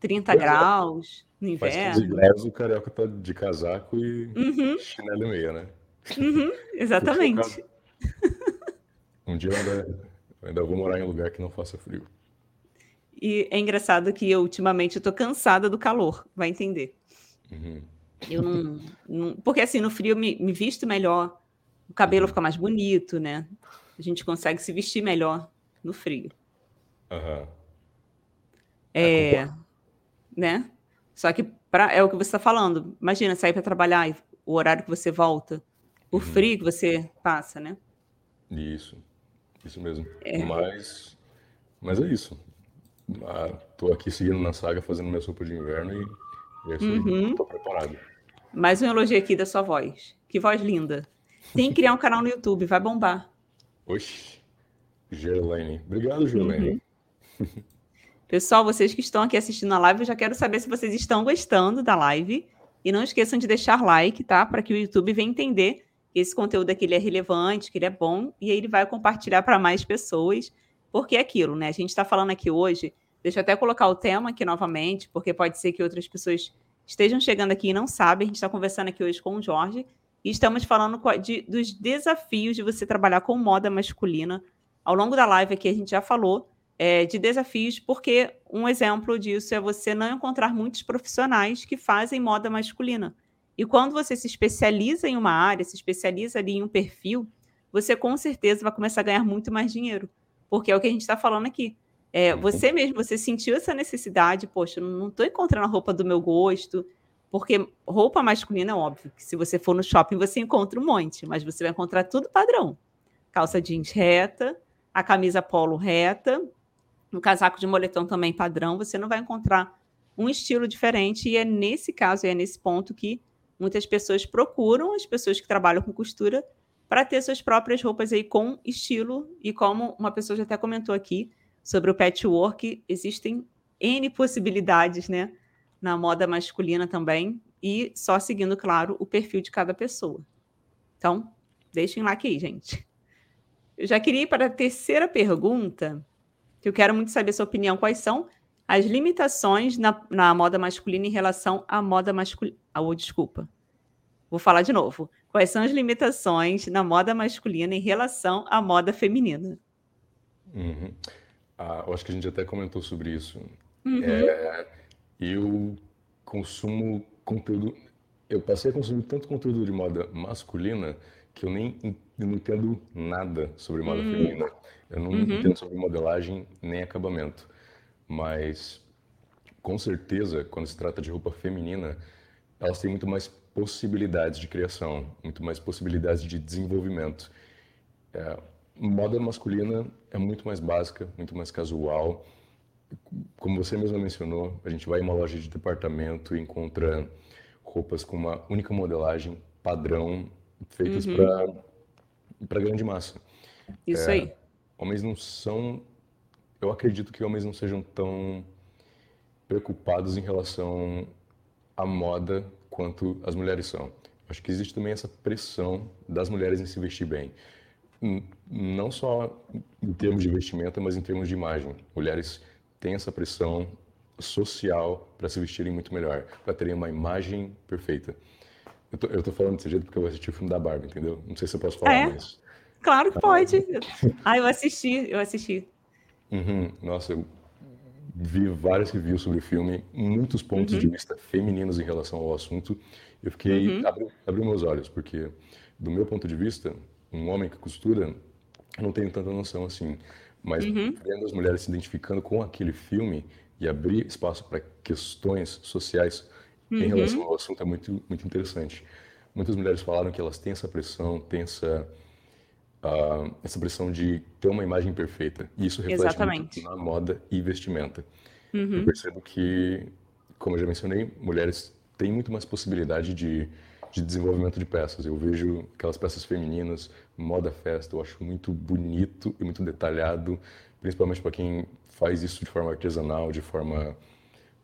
30 Pois é. graus no Faz 15 inverno. graus, o carioca tá de casaco e Uhum, chinelo e meia, né? uhum, exatamente. Um dia eu ainda, eu ainda vou morar em um lugar que não faça frio. E é engraçado que eu ultimamente eu tô cansada do calor, vai entender. Uhum. Eu não, não- porque assim no frio eu me, me visto melhor, o cabelo fica mais bonito, né? A gente consegue se vestir melhor no frio. Aham. É, né? Só que pra, é o que você está falando. Imagina sair para trabalhar e o horário que você volta, o Uhum. frio que você passa, né? Isso, isso mesmo. É. Mas, mas é isso. Ah, tô aqui seguindo na saga, fazendo minha sopa de inverno e, e é isso aí. Uhum. Tô preparado. Mais um elogio aqui da sua voz. Que voz linda. Tem que criar um canal no YouTube, vai bombar. Oxi, Gerlaine. Obrigado, Gerlaine. Uhum. Pessoal, vocês que estão aqui assistindo a live, eu já quero saber se vocês estão gostando da live. E não esqueçam de deixar like, tá? Para que o YouTube venha entender que esse conteúdo aqui ele é relevante, que ele é bom, e aí ele vai compartilhar para mais pessoas. Porque é aquilo, né? A gente está falando aqui hoje. Deixa eu até colocar o tema aqui novamente, porque pode ser que outras pessoas estejam chegando aqui e não sabem. A gente está conversando aqui hoje com o Jorge e estamos falando de- dos desafios de você trabalhar com moda masculina. Ao longo da live aqui a gente já falou é, de desafios, porque um exemplo disso é você não encontrar muitos profissionais que fazem moda masculina. E quando você se especializa em uma área, se especializa ali em um perfil, você com certeza vai começar a ganhar muito mais dinheiro. Porque é o que a gente está falando aqui. É, você mesmo, você sentiu essa necessidade, poxa, não estou encontrando a roupa do meu gosto, Porque roupa masculina óbvio que se você for no shopping você encontra um monte, mas você vai encontrar tudo padrão. Calça jeans reta, a camisa polo reta, um casaco de moletom também padrão, você não vai encontrar um estilo diferente e é nesse caso, é nesse ponto que muitas pessoas procuram as pessoas que trabalham com costura para ter suas próprias roupas aí com estilo e como uma pessoa já até comentou aqui sobre o patchwork, existem N possibilidades, né? Na moda masculina também, e só seguindo, claro, o perfil de cada pessoa. Então, deixem lá aqui, gente. Eu já queria ir para a terceira pergunta, que eu quero muito saber sua opinião. Quais são as limitações na, na moda masculina em relação à moda masculina? Oh, desculpa. Vou falar de novo. Quais são as limitações na moda masculina em relação à moda feminina? Uhum. Ah, eu acho que a gente até comentou sobre isso. Uhum. É, eu consumo conteúdo. Eu passei a consumir tanto conteúdo de moda masculina que eu nem eu não entendo nada sobre moda uhum. feminina. Eu não uhum. entendo sobre modelagem nem acabamento. Mas, com certeza, quando se trata de roupa feminina, elas têm muito mais possibilidades de criação, muito mais possibilidades de desenvolvimento. É, moda masculina é muito mais básica, muito mais casual como você mesmo mencionou, a gente vai em uma loja de departamento e encontra roupas com uma única modelagem padrão feitas uhum. para para grande massa. Isso é, aí. Homens não são, eu acredito que homens não sejam tão preocupados em relação à moda quanto as mulheres são. Acho que existe também essa pressão das mulheres em se vestir bem. Não só em termos de vestimenta, mas em termos de imagem. Mulheres tem essa pressão social para se vestirem muito melhor, para terem uma imagem perfeita. Eu tô, eu tô falando desse jeito porque eu vou assistir o filme da Barbie, entendeu? Não sei se eu posso falar, é? mas... Claro que pode. ah, eu assisti, eu assisti. Uhum. Nossa, eu vi vários reviews sobre o filme, muitos pontos uhum. de vista femininos em relação ao assunto. Eu fiquei, uhum. abri, abri meus olhos, porque do meu ponto de vista, um homem que costura, eu não tenho tanta noção assim. Mas uhum. vendo as mulheres se identificando com aquele filme e abrir espaço para questões sociais uhum. em relação ao assunto é muito, muito interessante. Muitas mulheres falaram que elas têm essa pressão, têm essa, uh, essa pressão de ter uma imagem perfeita. E isso reflete na moda e vestimenta. Uhum. Eu percebo que, como eu já mencionei, mulheres têm muito mais possibilidade de de desenvolvimento de peças. Eu vejo aquelas peças femininas, moda festa, eu acho muito bonito e muito detalhado, principalmente para quem faz isso de forma artesanal, de forma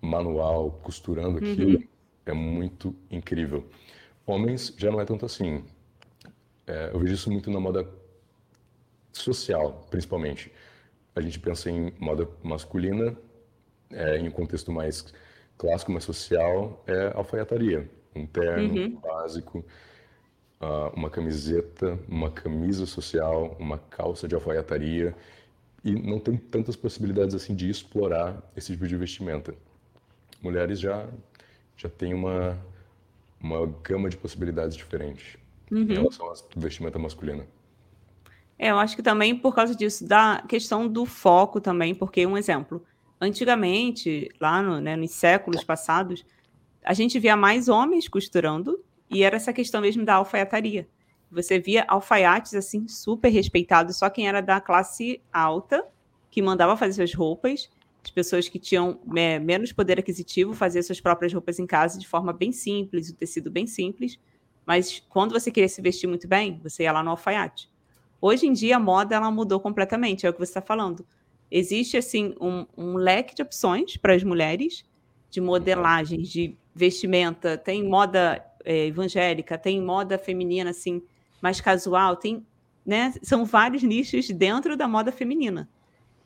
manual, costurando aquilo. Uhum. É muito incrível. Homens já não é tanto assim. É, eu vejo isso muito na moda social, principalmente. A gente pensa em moda masculina, é, em um contexto mais clássico, mais social, é alfaiataria um terno uhum. básico, uh, uma camiseta, uma camisa social, uma calça de alfaiataria e não tem tantas possibilidades assim de explorar esse tipo de vestimenta. Mulheres já já têm uma uma gama de possibilidades diferentes uhum. em relação à vestimenta masculina. É, eu acho que também por causa disso, da questão do foco também, porque um exemplo, antigamente, lá no, né, nos séculos passados, a gente via mais homens costurando e era essa questão mesmo da alfaiataria. Você via alfaiates assim super respeitados, só quem era da classe alta que mandava fazer suas roupas, as pessoas que tinham é, menos poder aquisitivo faziam suas próprias roupas em casa de forma bem simples, o tecido bem simples. Mas quando você queria se vestir muito bem, você ia lá no alfaiate. Hoje em dia a moda ela mudou completamente, é o que você está falando. Existe assim um, um leque de opções para as mulheres de modelagens, de vestimenta, tem moda é, evangélica, tem moda feminina, assim, mais casual, tem, né? São vários nichos dentro da moda feminina.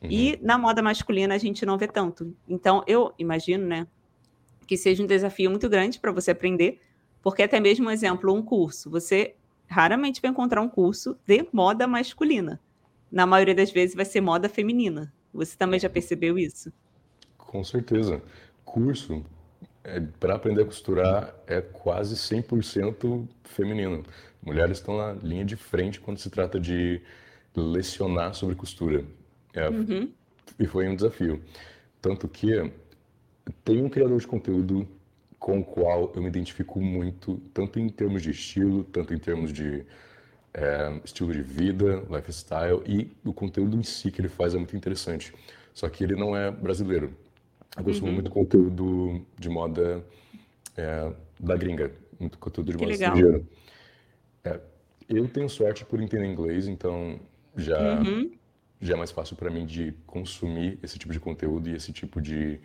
Uhum. E na moda masculina a gente não vê tanto. Então, eu imagino, né, que seja um desafio muito grande para você aprender, porque até mesmo um exemplo, um curso, você raramente vai encontrar um curso de moda masculina. Na maioria das vezes vai ser moda feminina. Você também já percebeu isso? Com certeza. Curso é, para aprender a costurar é quase 100% feminino. Mulheres estão na linha de frente quando se trata de lecionar sobre costura. É, uhum. E foi um desafio. Tanto que tem um criador de conteúdo com o qual eu me identifico muito, tanto em termos de estilo, tanto em termos de é, estilo de vida, lifestyle e o conteúdo em si que ele faz é muito interessante. Só que ele não é brasileiro. Eu consumo uhum. muito conteúdo de moda é, da gringa, muito conteúdo de que moda estrangeira. É, eu tenho sorte por entender inglês, então já, uhum. já é mais fácil para mim de consumir esse tipo de conteúdo e esse tipo de,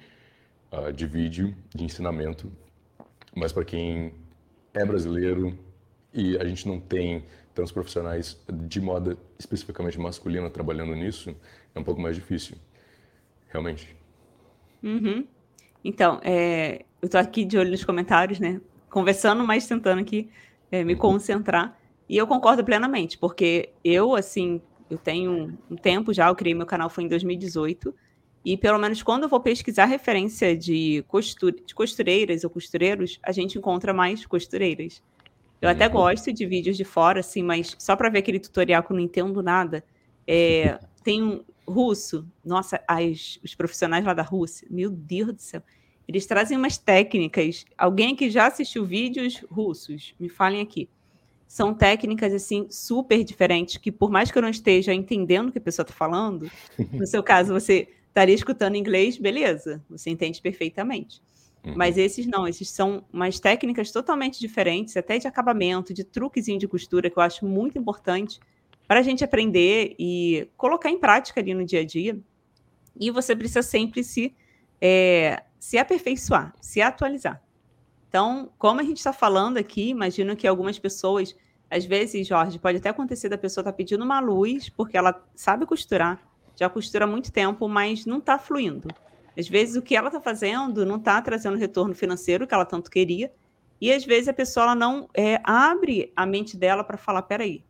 uh, de vídeo, de ensinamento. Mas para quem é brasileiro e a gente não tem tantos profissionais de moda especificamente masculina trabalhando nisso, é um pouco mais difícil, realmente. Uhum. Então, é, eu estou aqui de olho nos comentários, né? Conversando, mas tentando aqui é, me concentrar. E eu concordo plenamente, porque eu, assim, eu tenho um tempo já, eu criei meu canal foi em 2018, e pelo menos quando eu vou pesquisar referência de, costura, de costureiras ou costureiros, a gente encontra mais costureiras. Eu até uhum. gosto de vídeos de fora, assim, mas só para ver aquele tutorial que eu não entendo nada. É, tem um russo, nossa, as, os profissionais lá da Rússia, meu Deus do céu. Eles trazem umas técnicas. Alguém que já assistiu vídeos russos, me falem aqui. São técnicas, assim, super diferentes, que por mais que eu não esteja entendendo o que a pessoa está falando, no seu caso, você estaria escutando inglês, beleza, você entende perfeitamente. Uhum. Mas esses não, esses são umas técnicas totalmente diferentes, até de acabamento, de truquezinho de costura, que eu acho muito importante para a gente aprender e colocar em prática ali no dia a dia. E você precisa sempre se, é, se aperfeiçoar, se atualizar. Então, como a gente está falando aqui, imagino que algumas pessoas, às vezes, Jorge, pode até acontecer da pessoa estar tá pedindo uma luz porque ela sabe costurar, já costura há muito tempo, mas não está fluindo. Às vezes o que ela está fazendo não está trazendo retorno financeiro que ela tanto queria, e às vezes a pessoa não é, abre a mente dela para falar: peraí,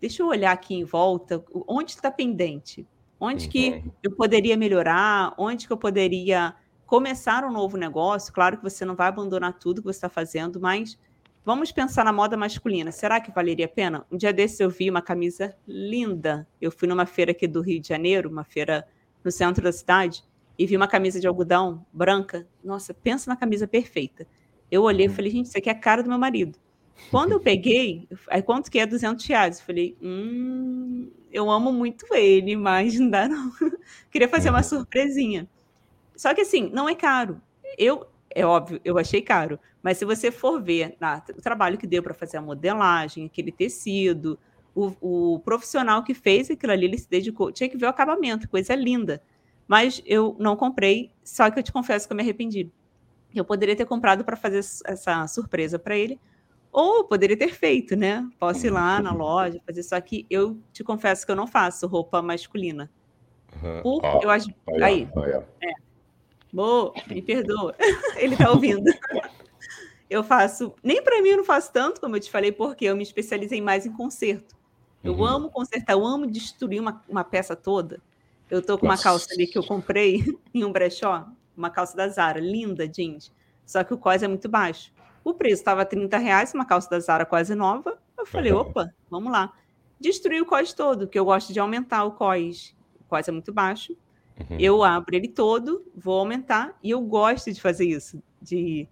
deixa eu olhar aqui em volta, onde está pendente? Onde que uhum. eu poderia melhorar? Onde que eu poderia começar um novo negócio? Claro que você não vai abandonar tudo que você está fazendo, mas vamos pensar na moda masculina. Será que valeria a pena? Um dia desses eu vi uma camisa linda. Eu fui numa feira aqui do Rio de Janeiro, uma feira no centro da cidade, e vi uma camisa de algodão branca. Nossa, pensa na camisa perfeita. Eu olhei e uhum. falei, gente, isso aqui é a cara do meu marido. Quando eu peguei, aí quanto que é 200 reais? Eu falei, hum, eu amo muito ele, mas não dá não. Queria fazer uma uhum. surpresinha. Só que assim, não é caro. Eu, é óbvio, eu achei caro. Mas se você for ver ah, o trabalho que deu para fazer a modelagem, aquele tecido, o, o, profissional que fez aquilo ali, ele se dedicou. Tinha que ver o acabamento, coisa linda. Mas eu não comprei, só que eu te confesso que eu me arrependi. Eu poderia ter comprado para fazer essa surpresa para ele, ou poderia ter feito, né? Posso ir lá na loja, fazer só que eu te confesso que eu não faço roupa masculina. Uhum. Por, oh, eu acho. Aí. Yeah. É. Boa, me perdoa. Ele tá ouvindo. eu faço. Nem para mim eu não faço tanto, como eu te falei, porque eu me especializei mais em conserto. Eu uhum. amo consertar, eu amo destruir uma, uma peça toda. Eu tô com Nossa. uma calça ali que eu comprei em um brechó, uma calça da Zara, linda jeans. Só que o cós é muito baixo. O preço estava 30 reais, uma calça da Zara quase nova. Eu falei, opa, vamos lá. Destruí o cós todo, que eu gosto de aumentar o cós. O cós é muito baixo. Uhum. Eu abro ele todo, vou aumentar, e eu gosto de fazer isso, de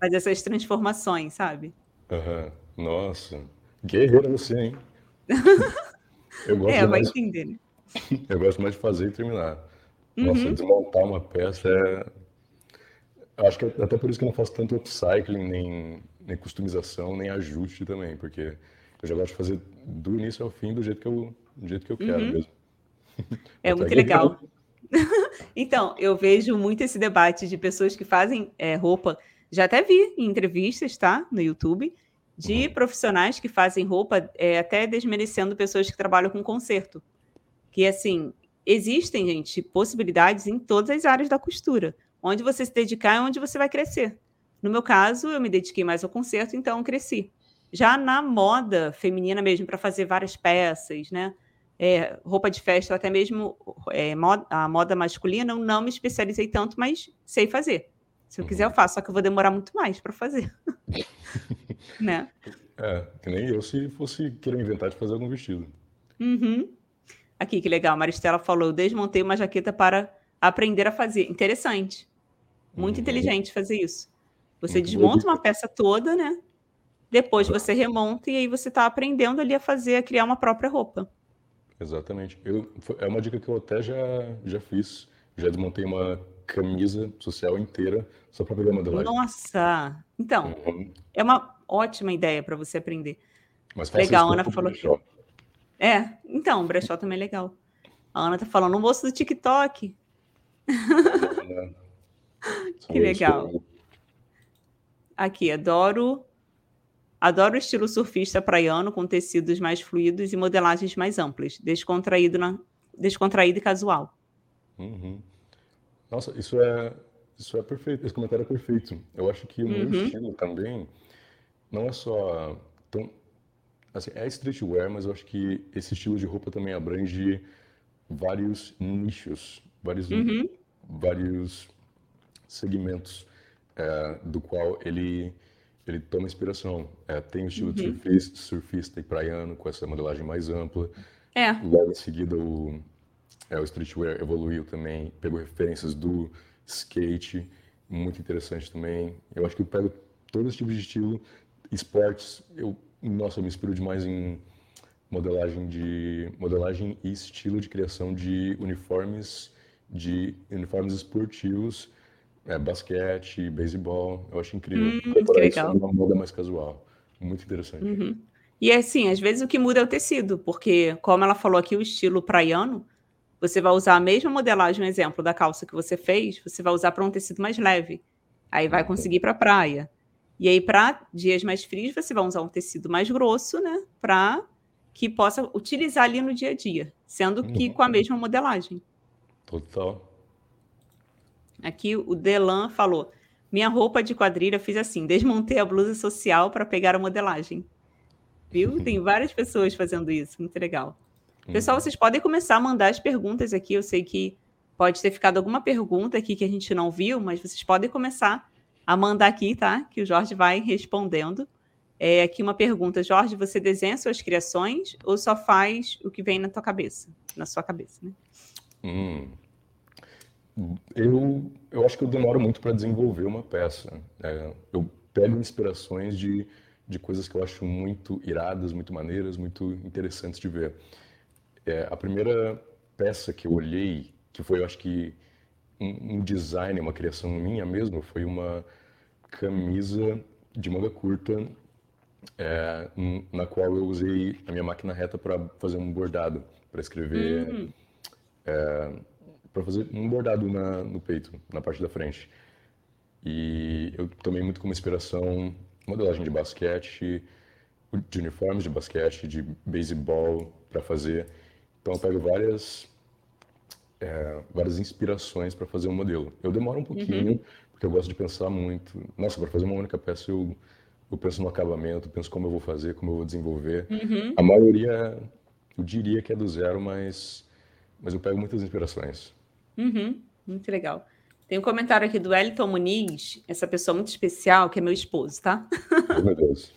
fazer essas transformações, sabe? Uhum. Nossa, guerreira você, hein? Eu gosto é, vai mais... entender, né? Eu gosto mais de fazer e terminar. Nossa, uhum. desmontar uma peça é. Acho que é até por isso que eu não faço tanto upcycling, nem, nem customização, nem ajuste também, porque eu já gosto de fazer do início ao fim do jeito que eu, do jeito que eu quero uhum. mesmo. É muito legal. então, eu vejo muito esse debate de pessoas que fazem é, roupa. Já até vi em entrevistas, tá? No YouTube, de uhum. profissionais que fazem roupa, é, até desmerecendo pessoas que trabalham com conserto que assim, existem, gente, possibilidades em todas as áreas da costura. Onde você se dedicar é onde você vai crescer. No meu caso, eu me dediquei mais ao concerto, então cresci. Já na moda feminina mesmo, para fazer várias peças, né? É, roupa de festa, até mesmo é, moda, a moda masculina, eu não me especializei tanto, mas sei fazer. Se eu quiser, eu faço, só que eu vou demorar muito mais para fazer. né? É, que nem eu se fosse querer inventar de fazer algum vestido. Uhum. Aqui, que legal. A Maristela falou: desmontei uma jaqueta para aprender a fazer. Interessante. Muito uhum. inteligente fazer isso. Você desmonta uma peça toda, né? Depois você remonta e aí você está aprendendo ali a fazer, a criar uma própria roupa. Exatamente. Eu, é uma dica que eu até já, já fiz. Já desmontei uma camisa social inteira só para pegar modelagem. Nossa! Então, uhum. é uma ótima ideia para você aprender. Mas legal, a Ana falou que. É, então, o brechó também é legal. A Ana tá falando, no moço do TikTok. É. que legal. Aqui, adoro. Adoro o estilo surfista praiano com tecidos mais fluidos e modelagens mais amplas, descontraído, na... descontraído e casual. Uhum. Nossa, isso é, isso é perfeito. Esse comentário é perfeito. Eu acho que o meu uhum. estilo também não é só tão, assim, é streetwear, mas eu acho que esse estilo de roupa também abrange vários nichos, vários, uhum. vários segmentos é, do qual ele ele toma inspiração. É, tem o estilo uhum. surfista, surfista e praiano, com essa modelagem mais ampla. É. Logo em seguida, o, é, o streetwear evoluiu também, pegou referências do skate, muito interessante também. Eu acho que eu pego todo esse tipo de estilo. Esportes, eu, nossa, eu me inspiro demais em modelagem de modelagem e estilo de criação de uniformes de uniformes esportivos é, basquete, beisebol, eu acho incrível. Hum, que legal. uma moda mais casual. Muito interessante. Uhum. E assim, às vezes o que muda é o tecido, porque, como ela falou aqui, o estilo praiano, você vai usar a mesma modelagem, um exemplo da calça que você fez, você vai usar para um tecido mais leve. Aí vai uhum. conseguir para praia. E aí, para dias mais frios, você vai usar um tecido mais grosso, né? Para que possa utilizar ali no dia a dia, sendo que com a uhum. mesma modelagem. Total. Aqui o Delan falou: minha roupa de quadrilha fiz assim, desmontei a blusa social para pegar a modelagem. Viu? Tem várias pessoas fazendo isso, muito legal. Pessoal, uhum. vocês podem começar a mandar as perguntas aqui. Eu sei que pode ter ficado alguma pergunta aqui que a gente não viu, mas vocês podem começar a mandar aqui, tá? Que o Jorge vai respondendo. É aqui uma pergunta, Jorge, você desenha suas criações ou só faz o que vem na tua cabeça, na sua cabeça, né? Hum, eu, eu acho que eu demoro muito para desenvolver uma peça. É, eu pego inspirações de, de coisas que eu acho muito iradas, muito maneiras, muito interessantes de ver. É, a primeira peça que eu olhei, que foi, eu acho que um, um design, uma criação minha mesmo, foi uma camisa de manga curta é, na qual eu usei a minha máquina reta para fazer um bordado, para escrever. Uhum. Para fazer um bordado na, no peito, na parte da frente. E eu tomei muito como inspiração modelagem de basquete, de uniformes de basquete, de beisebol para fazer. Então eu pego várias é, várias inspirações para fazer um modelo. Eu demoro um pouquinho, uhum. porque eu gosto de pensar muito. Nossa, para fazer uma única peça eu, eu penso no acabamento, penso como eu vou fazer, como eu vou desenvolver. Uhum. A maioria, eu diria que é do zero, mas, mas eu pego muitas inspirações. Uhum, muito legal. Tem um comentário aqui do Elton Muniz, essa pessoa muito especial, que é meu esposo, tá? Oh, meu Deus.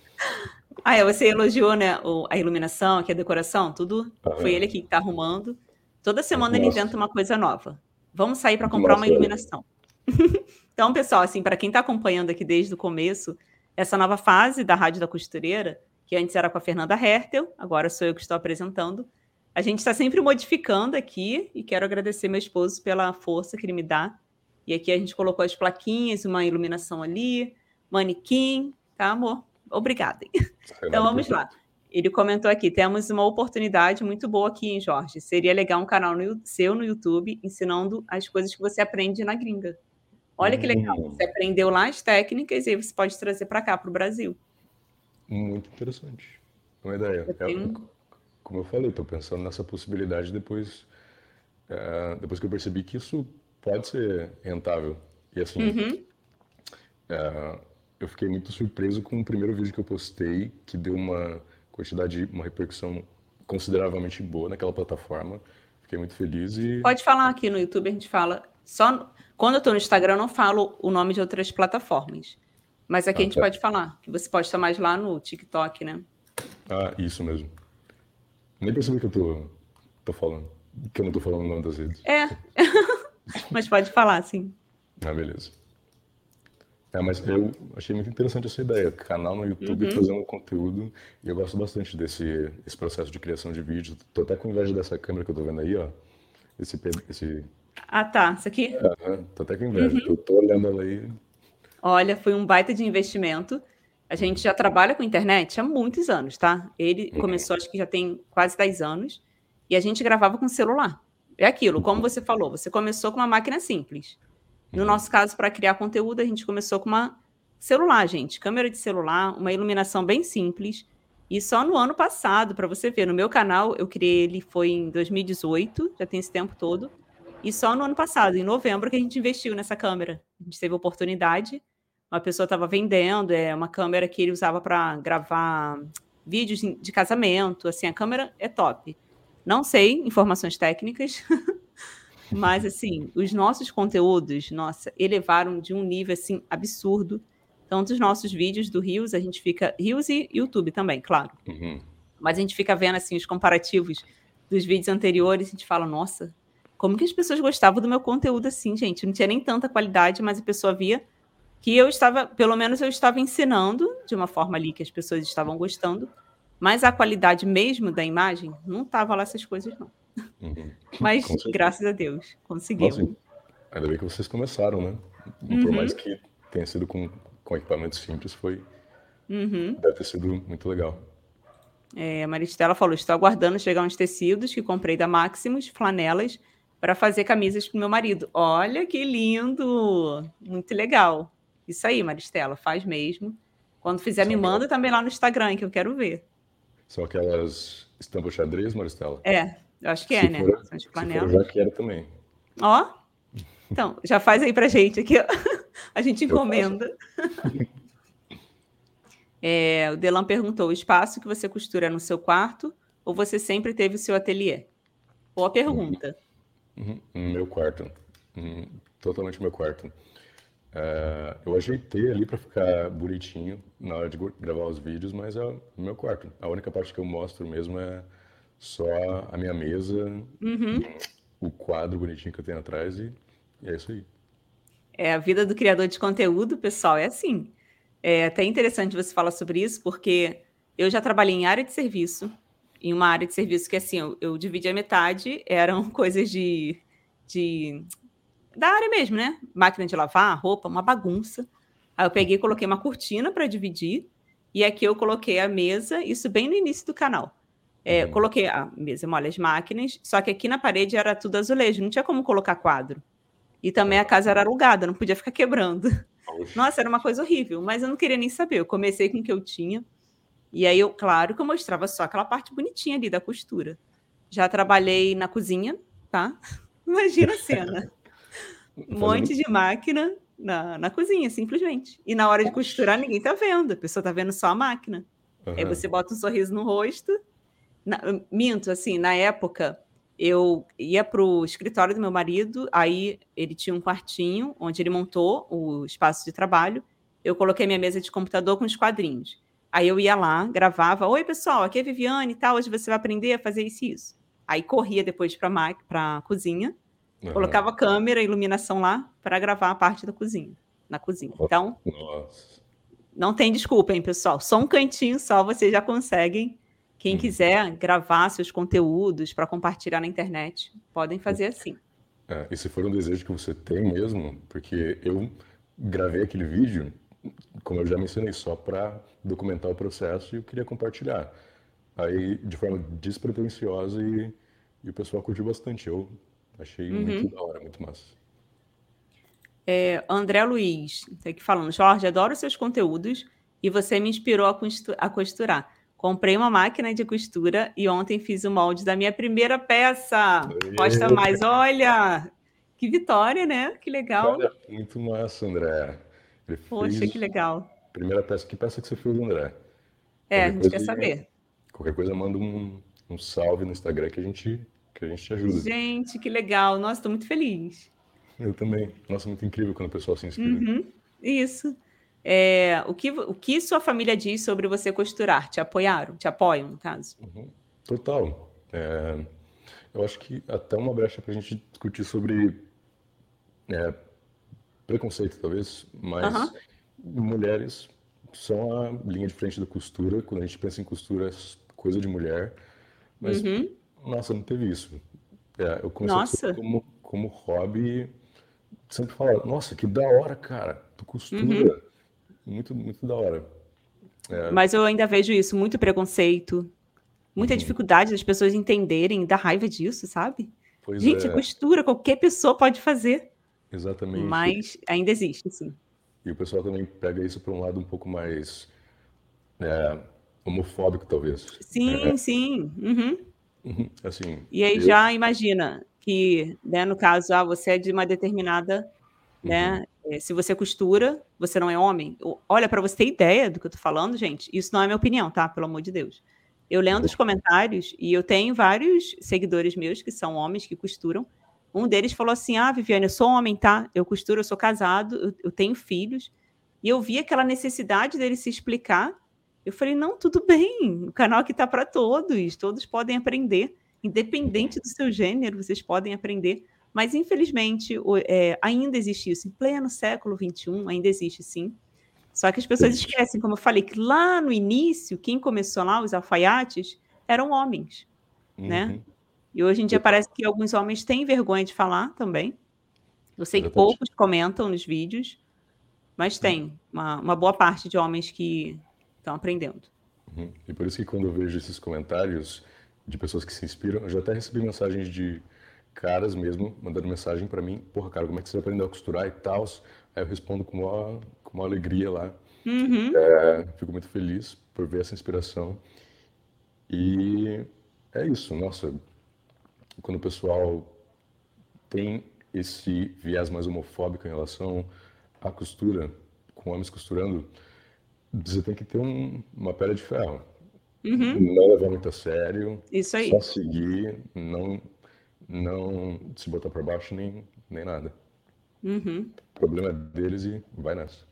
ah, é, você elogiou, né, a iluminação, aqui a decoração, tudo. Ah, Foi é. ele aqui que está arrumando. Toda semana Nossa. ele inventa uma coisa nova. Vamos sair para comprar Nossa, uma iluminação. então, pessoal, assim, para quem está acompanhando aqui desde o começo, essa nova fase da Rádio da Costureira, que antes era com a Fernanda Hertel, agora sou eu que estou apresentando, a gente está sempre modificando aqui e quero agradecer meu esposo pela força que ele me dá. E aqui a gente colocou as plaquinhas, uma iluminação ali, manequim, tá, amor? Obrigada. Então vamos lá. Ele comentou aqui: temos uma oportunidade muito boa aqui, hein, Jorge? Seria legal um canal no, seu no YouTube ensinando as coisas que você aprende na gringa. Olha que legal. Hum. Você aprendeu lá as técnicas e aí você pode trazer para cá, para o Brasil. Muito interessante. Uma ideia. Eu tenho como eu falei, estou pensando nessa possibilidade depois, é, depois que eu percebi que isso pode ser rentável. E assim, uhum. é, eu fiquei muito surpreso com o primeiro vídeo que eu postei, que deu uma quantidade, uma repercussão consideravelmente boa naquela plataforma. Fiquei muito feliz e... Pode falar aqui no YouTube, a gente fala... Só Quando eu estou no Instagram, eu não falo o nome de outras plataformas. Mas aqui ah, a gente tá. pode falar, que você pode estar mais lá no TikTok, né? Ah, isso mesmo. Nem percebi que eu tô, tô falando. Que eu não tô falando o nome das redes. É. Mas pode falar, sim. Ah, beleza. É, mas eu achei muito interessante essa ideia. Canal no YouTube Uhum. fazendo conteúdo. E eu gosto bastante desse esse processo de criação de vídeo. Tô até com inveja dessa câmera que eu tô vendo aí, ó. Esse, esse, Ah, tá. Isso aqui? aham, tô até com inveja. Eu tô olhando ela aí. Olha, foi um baita de investimento. A gente já trabalha com internet há muitos anos, tá? Ele começou, acho que já tem quase 10 anos, e a gente gravava com celular. É aquilo, como você falou, você começou com uma máquina simples. No nosso caso, para criar conteúdo, a gente começou com uma celular, gente, câmera de celular, uma iluminação bem simples. E só no ano passado, para você ver, no meu canal, eu criei ele foi em 2018, já tem esse tempo todo. E só no ano passado, em novembro, que a gente investiu nessa câmera. A gente teve oportunidade. Uma pessoa estava vendendo, é uma câmera que ele usava para gravar vídeos de casamento. Assim, a câmera é top. Não sei informações técnicas, mas assim, os nossos conteúdos, nossa, elevaram de um nível assim absurdo. Tanto os nossos vídeos do Rios, a gente fica Rios e YouTube também, claro. Uhum. Mas a gente fica vendo assim os comparativos dos vídeos anteriores a gente fala, nossa, como que as pessoas gostavam do meu conteúdo assim, gente? Não tinha nem tanta qualidade, mas a pessoa via que eu estava, pelo menos eu estava ensinando de uma forma ali que as pessoas estavam gostando, mas a qualidade mesmo da imagem não estava lá essas coisas não. Uhum. Mas graças a Deus conseguimos. Nossa, ainda bem que vocês começaram, né? Por Uhum. mais que tenha sido com, com equipamentos simples, foi, Uhum. deve ter sido muito legal. É, a Maristela falou: estou aguardando chegar uns tecidos que comprei da Maximus, flanelas, para fazer camisas para meu marido. Olha que lindo! Muito legal. Isso aí, Maristela, faz mesmo. Quando fizer, me manda também lá no Instagram, que eu quero ver. São aquelas estampas xadrez, Maristela? É, eu acho que é, Se né? for- São de flanela. eu já quero também. Ó, então, já faz aí pra gente aqui, ó. A gente encomenda. É, o Delan perguntou: o espaço que você costura é no seu quarto ou você sempre teve o seu ateliê? Boa pergunta. Uhum, no meu quarto. Uhum, totalmente meu quarto. É, eu ajeitei ali para ficar bonitinho na hora de gravar os vídeos, mas é o meu quarto. A única parte que eu mostro mesmo é só a minha mesa, Uhum. o quadro bonitinho que eu tenho atrás e, e é isso aí. É, a vida do criador de conteúdo, pessoal, é assim. É até interessante você falar sobre isso, porque eu já trabalhei em área de serviço, em uma área de serviço que, assim, eu, eu dividi a metade, eram coisas de, de... da área mesmo, né? Máquina de lavar, roupa, uma bagunça. Aí eu peguei e coloquei uma cortina para dividir, e aqui eu coloquei a mesa, isso bem no início do canal. É, Uhum. Coloquei a mesa, molha as máquinas, só que aqui na parede era tudo azulejo, não tinha como colocar quadro. E também a casa era alugada, não podia ficar quebrando. Nossa, era uma coisa horrível, mas eu não queria nem saber. Eu comecei com o que eu tinha. E aí, eu, claro que eu mostrava só aquela parte bonitinha ali da costura. Já trabalhei na cozinha, tá? Imagina a cena. Um monte de máquina na, na cozinha, simplesmente. E na hora de costurar, ninguém tá vendo. A pessoa tá vendo só a máquina. Aí Aham. você bota um sorriso no rosto. Na- minto, assim, na época, eu ia para o escritório do meu marido, aí ele tinha um quartinho onde ele montou o espaço de trabalho. Eu coloquei minha mesa de computador com os quadrinhos. Aí eu ia lá, gravava: Oi, pessoal, aqui é Viviane e tal, hoje você vai aprender a fazer isso e isso. Aí corria depois para a cozinha, Aham. colocava a câmera, iluminação lá, para gravar a parte da cozinha, na cozinha. Então, Nossa. não tem desculpa, hein, pessoal? Só um cantinho só vocês já conseguem. Quem Uhum. quiser gravar seus conteúdos para compartilhar na internet, podem fazer assim. É, e se for um desejo que você tem mesmo, porque eu gravei aquele vídeo, como eu já mencionei, só para documentar o processo e eu queria compartilhar. Aí, de forma despretensiosa e, e o pessoal curtiu bastante. Eu achei Uhum. muito da hora, muito massa. É, André Luiz, tá aqui falando, Jorge, adoro seus conteúdos e você me inspirou a, costu- a costurar. Comprei uma máquina de costura e ontem fiz o molde da minha primeira peça. Posta Aê! mais, olha! Que vitória, né? Que legal. Muito massa, André. Ele Poxa, que legal. primeira peça. Que peça que você fez, André? É, a Qualquer gente coisa quer saber. Qualquer coisa, manda um, um salve no Instagram que a gente, que a gente te ajuda. Gente, que legal. Nossa, estou muito feliz. Eu também. Nossa, muito incrível quando o pessoal se inspira. Uhum, isso. É, o, que, o que sua família diz sobre você costurar? Te apoiaram? Te apoiam, no caso? Uhum. Total. É, eu acho que até uma brecha para a gente discutir sobre é, preconceito, talvez, mas Aham. mulheres são a linha de frente da costura. Quando a gente pensa em costura, é coisa de mulher. Mas, Uhum. Nossa, não teve isso. É, eu comecei Nossa. como, como hobby. Sempre falo, nossa, que da hora, cara. Tu Uhum. costura. Muito, muito da hora. É, Mas eu ainda vejo isso, muito preconceito, muita uhum. dificuldade das pessoas entenderem, da raiva disso, sabe? Pois Gente, é, costura, qualquer pessoa pode fazer, exatamente. mas ainda existe, sim. E o pessoal também pega isso para um lado um pouco mais é, homofóbico, talvez. Sim, sim. uhum. Uhum. Assim, E aí eu. já imagina que, né, no caso, ah, você é de uma determinada, Uhum. né? Se você costura, você não é homem. Olha, para você ter ideia do que eu tô falando, gente, isso não é minha opinião, tá? Pelo amor de Deus. Eu lendo os Uhum. comentários, e eu tenho vários seguidores meus que são homens que costuram. Um deles falou assim: Ah, Viviane, eu sou homem, tá? Eu costuro, eu sou casado, eu, eu tenho filhos. E eu vi aquela necessidade dele se explicar. Eu falei: Não, tudo bem, o canal aqui tá para todos, todos podem aprender, independente Uhum. do seu gênero, vocês podem aprender. Mas, infelizmente, o- é, ainda existe isso. Em pleno século XXI, ainda existe sim. Só que as pessoas esquecem, como eu falei, que lá no início, quem começou lá, os alfaiates, eram homens, né? Uhum. E hoje em dia parece que alguns homens têm vergonha de falar também. Eu sei que poucos comentam nos vídeos, mas Uhum. tem uma, uma boa parte de homens que estão aprendendo. Uhum. E por isso que quando eu vejo esses comentários de pessoas que se inspiram, eu já até recebi mensagens de caras mesmo mandando mensagem para mim, porra, cara, como é que você aprendeu a costurar e tal? Aí eu respondo com uma, com uma alegria lá. Uhum, É, fico muito feliz por ver essa inspiração. E é isso, nossa, quando o pessoal tem esse viés mais homofóbico em relação à costura, com homens costurando, você tem que ter um- uma pele de ferro. uhum, Não levar muito a sério, isso aí. só seguir, não, não se botar para baixo nem, nem nada. Uhum. O problema é deles e vai nessa.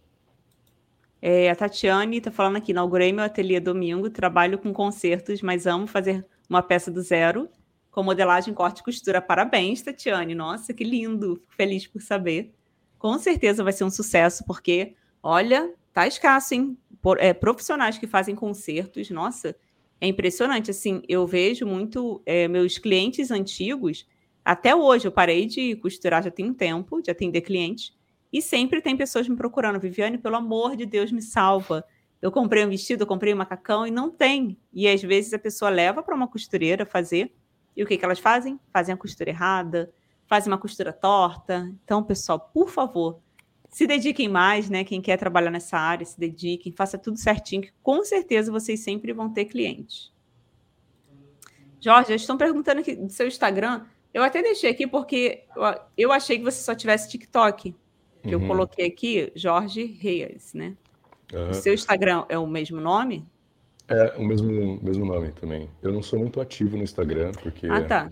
É, a Tatiane está falando aqui, inaugurei meu ateliê domingo, trabalho com concertos, mas amo fazer uma peça do zero, com modelagem, corte e costura. Parabéns, Tatiane. Nossa, que lindo. Fico feliz por saber. Com certeza vai ser um sucesso, porque, olha, tá escasso, hein? É, profissionais que fazem concertos, nossa, é impressionante. Assim, eu vejo muito é, meus clientes antigos, até hoje, eu parei de costurar já tem um tempo, de atender clientes, e sempre tem pessoas me procurando. Viviane, pelo amor de Deus, me salva. Eu comprei um vestido, eu comprei um macacão e não tem. E às vezes a pessoa leva para uma costureira fazer. E o que, que elas fazem? Fazem a costura errada, fazem uma costura torta. Então, pessoal, por favor, se dediquem mais, né? Quem quer trabalhar nessa área, se dediquem, faça tudo certinho, que com certeza vocês sempre vão ter clientes. Jorge, estão perguntando aqui do seu Instagram. Eu até deixei aqui porque eu, eu achei que você só tivesse TikTok. Que eu Uhum. coloquei aqui, Jorge Reis, né? O Aham. seu Instagram é o mesmo nome? É o mesmo, mesmo nome também. Eu não sou muito ativo no Instagram, porque, Ah, tá.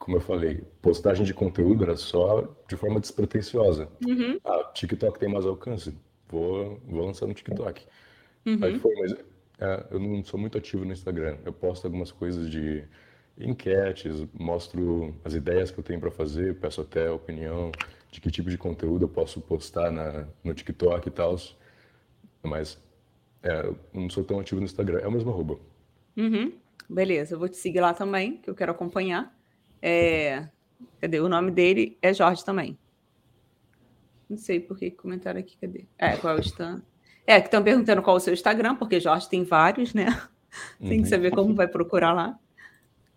Como eu falei, postagem de conteúdo era só de forma despretensiosa. Uhum, Ah, TikTok tem mais alcance, vou, vou lançar no TikTok. Aí uhum, foi, mas é, eu não sou muito ativo no Instagram. Eu posto algumas coisas de enquetes, mostro as ideias que eu tenho para fazer, peço até opinião de que tipo de conteúdo eu posso postar na, no TikTok e tal. Mas é, eu não sou tão ativo no Instagram. É o mesmo arroba. uhum. Beleza, eu vou te seguir lá também, que eu quero acompanhar. É, Cadê? O nome dele é Jorge também. Não sei por que comentaram aqui, cadê? É, qual é o Instagram? É, que estão perguntando qual é o seu Instagram, porque Jorge tem vários, né? Tem que Uhum. saber como vai procurar lá.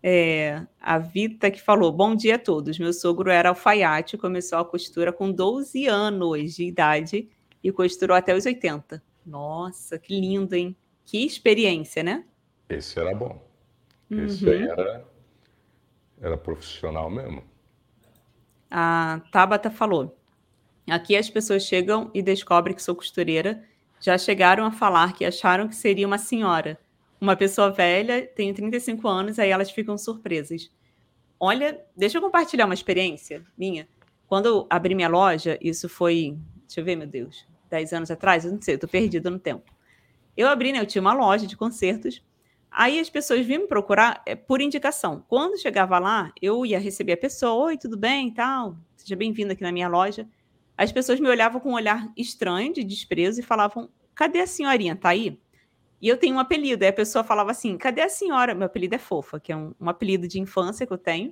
É, a Vita que falou: Bom dia a todos. Meu sogro era alfaiate, começou a costura com 12 anos de idade e costurou até os 80. Nossa, que lindo, hein? Que experiência, né? Esse era bom. Esse aí Uhum. era, era profissional mesmo. A Tabata falou: Aqui as pessoas chegam e descobrem que sou costureira. Já chegaram a falar que acharam que seria uma senhora. Uma pessoa velha, tenho 35 anos, aí elas ficam surpresas. Olha, deixa eu compartilhar uma experiência minha. Quando eu abri minha loja, isso foi, deixa eu ver, meu Deus, 10 anos atrás, eu não sei, eu tô perdida no tempo. Eu abri, né? Eu tinha uma loja de concertos. Aí as pessoas vinham me procurar é, por indicação. Quando chegava lá, eu ia receber a pessoa, oi, tudo bem tal, seja bem-vindo aqui na minha loja. as pessoas me olhavam com um olhar estranho, de desprezo, e falavam: cadê a senhorinha? Tá aí? E eu tenho um apelido. Aí a pessoa falava assim: cadê a senhora? Meu apelido é Fofa, que é um, um apelido de infância que eu tenho.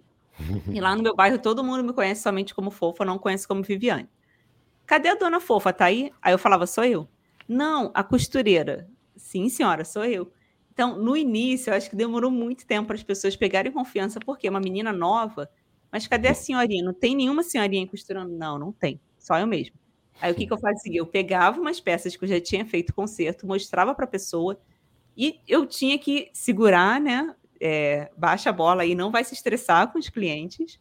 e lá no meu bairro todo mundo me conhece somente como Fofa, não conhece como Viviane. Cadê a dona Fofa? Tá aí? Aí eu falava: sou eu. Não, a costureira. Sim, senhora, sou eu. Então, no início, eu acho que demorou muito tempo para as pessoas pegarem confiança, porque é uma menina nova. Mas cadê a senhorinha? Não tem nenhuma senhorinha costurando? Não, não tem. Só eu mesmo. Aí o que, que eu fazia? Eu pegava umas peças que eu já tinha feito conserto, mostrava para a pessoa e eu tinha que segurar, né? É, baixa a bola aí, não vai se estressar com os clientes.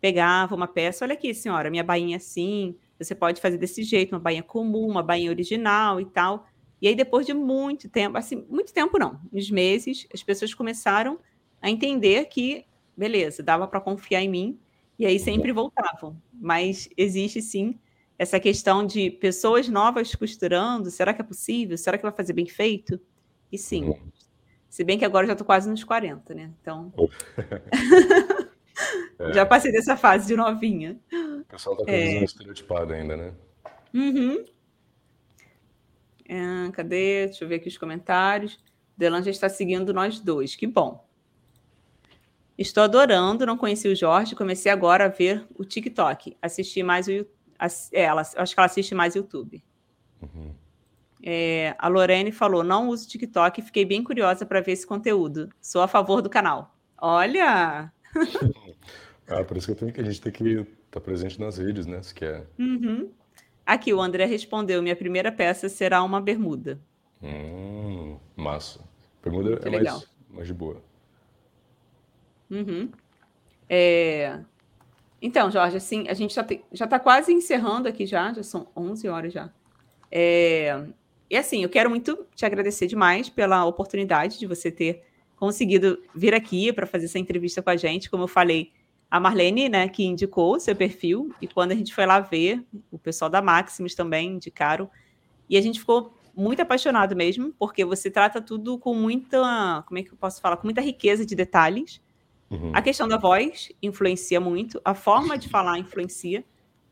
Pegava uma peça, olha aqui, senhora, minha bainha é assim, você pode fazer desse jeito, uma bainha comum, uma bainha original e tal. E aí, depois de muito tempo, assim, muito tempo não, uns meses, as pessoas começaram a entender que, beleza, dava para confiar em mim, e aí sempre voltavam. Mas existe sim essa questão de pessoas novas costurando, será que é possível? Será que vai fazer bem feito? E sim. Uhum. Se bem que agora eu já estou quase nos 40, né? Então. é. Já passei dessa fase de novinha. O pessoal está com é... estereotipada ainda, né? Uhum. É, cadê? Deixa eu ver aqui os comentários. Delan já está seguindo nós dois. Que bom. Estou adorando, não conheci o Jorge, comecei agora a ver o TikTok. Assisti mais o YouTube é, ela, acho que ela assiste mais YouTube. Uhum. É, a Lorene falou: não uso TikTok, fiquei bem curiosa para ver esse conteúdo. Sou a favor do canal. Olha! ah, por isso que, tenho que a gente tem que estar tá presente nas redes, né? Se quer. Uhum. Aqui, o André respondeu: minha primeira peça será uma bermuda. Hum, massa. Bermuda que é mais, mais de boa. Uhum. É, então, Jorge, assim, a gente já está quase encerrando aqui já, já são 11 horas já. É, e assim, eu quero muito te agradecer demais pela oportunidade de você ter conseguido vir aqui para fazer essa entrevista com a gente. Como eu falei, a Marlene, né, que indicou o seu perfil, e quando a gente foi lá ver, o pessoal da Maximus também indicaram, e a gente ficou muito apaixonado mesmo, porque você trata tudo com muita, como é que eu posso falar, com muita riqueza de detalhes, Uhum. A questão da voz influencia muito, a forma de falar influencia.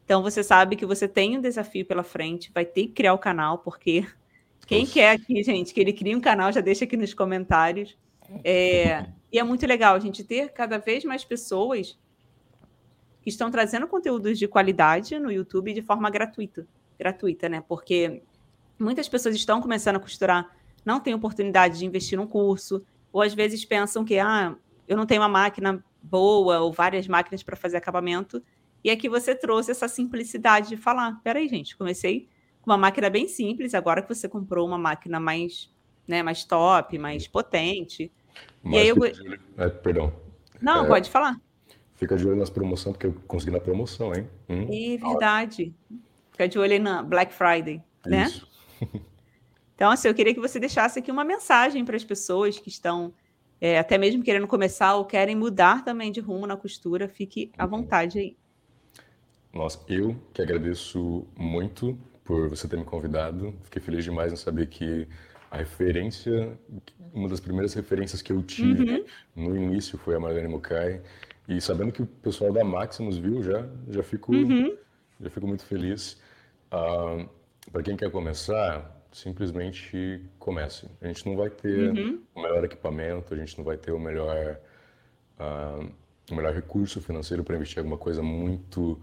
Então você sabe que você tem um desafio pela frente, vai ter que criar o canal, porque quem quer aqui, gente, que ele crie um canal, já deixa aqui nos comentários. É, e é muito legal a gente ter cada vez mais pessoas que estão trazendo conteúdos de qualidade no YouTube de forma gratuita, gratuita, né? Porque muitas pessoas estão começando a costurar, não têm oportunidade de investir num curso, ou às vezes pensam que ah, eu não tenho uma máquina boa ou várias máquinas para fazer acabamento. E aqui você trouxe essa simplicidade de falar: peraí, gente, comecei com uma máquina bem simples, agora que você comprou uma máquina mais, né, mais top, mais potente. Mas e aí eu... É, perdão. Não, é... pode falar. Fica de olho nas promoções, porque eu consegui na promoção, hein? Hum, é verdade. Fica de olho aí na Black Friday, né? Isso. então, assim, eu queria que você deixasse aqui uma mensagem para as pessoas que estão é, até mesmo querendo começar ou querem mudar também de rumo na costura, fique à vontade aí. Nossa, eu que agradeço muito por você ter me convidado. Fiquei feliz demais em saber que a referência, uma das primeiras referências que eu tive uhum. no início foi a Marlene Mukai. E sabendo que o pessoal da Maximus viu já, já fico, uhum. já fico muito feliz. Ah, Para quem quer começar, simplesmente comece. A gente não vai ter uhum. o melhor equipamento, a gente não vai ter o melhor, uh, o melhor recurso financeiro para investir em alguma coisa muito,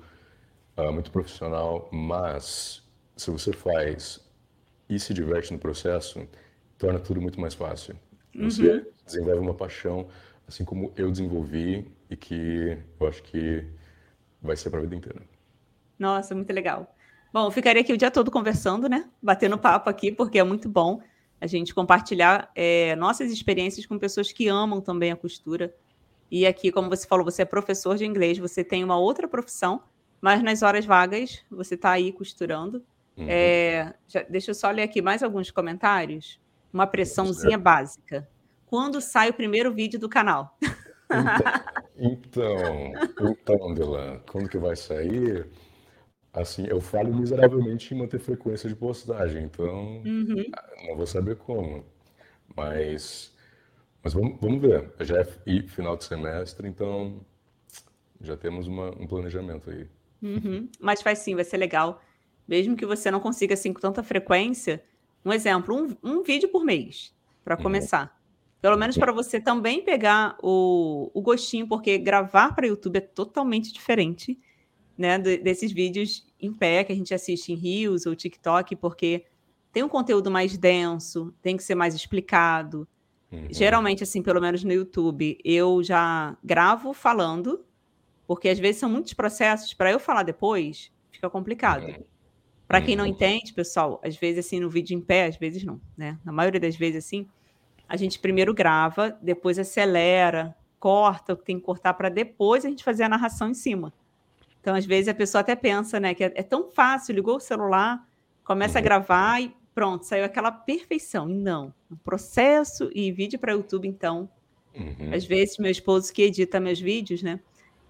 uh, muito profissional, mas se você faz e se diverte no processo, torna tudo muito mais fácil. Você uhum. desenvolve uma paixão, assim como eu desenvolvi e que eu acho que vai ser para a vida inteira. Nossa, muito legal. Bom, eu ficaria aqui o dia todo conversando, né? Batendo papo aqui, porque é muito bom a gente compartilhar é, nossas experiências com pessoas que amam também a costura. E aqui, como você falou, você é professor de inglês, você tem uma outra profissão, mas nas horas vagas você está aí costurando. Uhum. É, já, deixa eu só ler aqui mais alguns comentários. Uma pressãozinha básica. Quando sai o primeiro vídeo do canal? Então, então, então Delan, quando que vai sair? Assim, eu falho miseravelmente em manter frequência de postagem, então uhum. não vou saber como. Mas, mas vamos, vamos ver. Já é final de semestre, então já temos uma, um planejamento aí. Uhum. Mas faz sim, vai ser legal. Mesmo que você não consiga assim com tanta frequência, um exemplo, um, um vídeo por mês, para uhum. Pelo menos para você também pegar o, o gostinho, porque gravar para YouTube é totalmente diferente né, desses vídeos em pé que a gente assiste em Reels ou TikTok, porque tem um conteúdo mais denso, tem que ser mais explicado. Uhum. Geralmente, assim, pelo menos no YouTube, eu já gravo falando, porque às vezes são muitos processos para eu falar depois, fica complicado. Uhum. Para quem não uhum. entende, pessoal, às vezes assim no vídeo em pé, às vezes não, né? Na maioria das vezes assim, a gente primeiro grava, depois acelera, corta o que tem que cortar para depois a gente fazer a narração em cima. Então, às vezes a pessoa até pensa, né, que é, é tão fácil, ligou o celular, começa a gravar e pronto, saiu aquela perfeição. E não, um processo e vídeo para YouTube, então. Uhum. Às vezes, meu esposo que edita meus vídeos, né?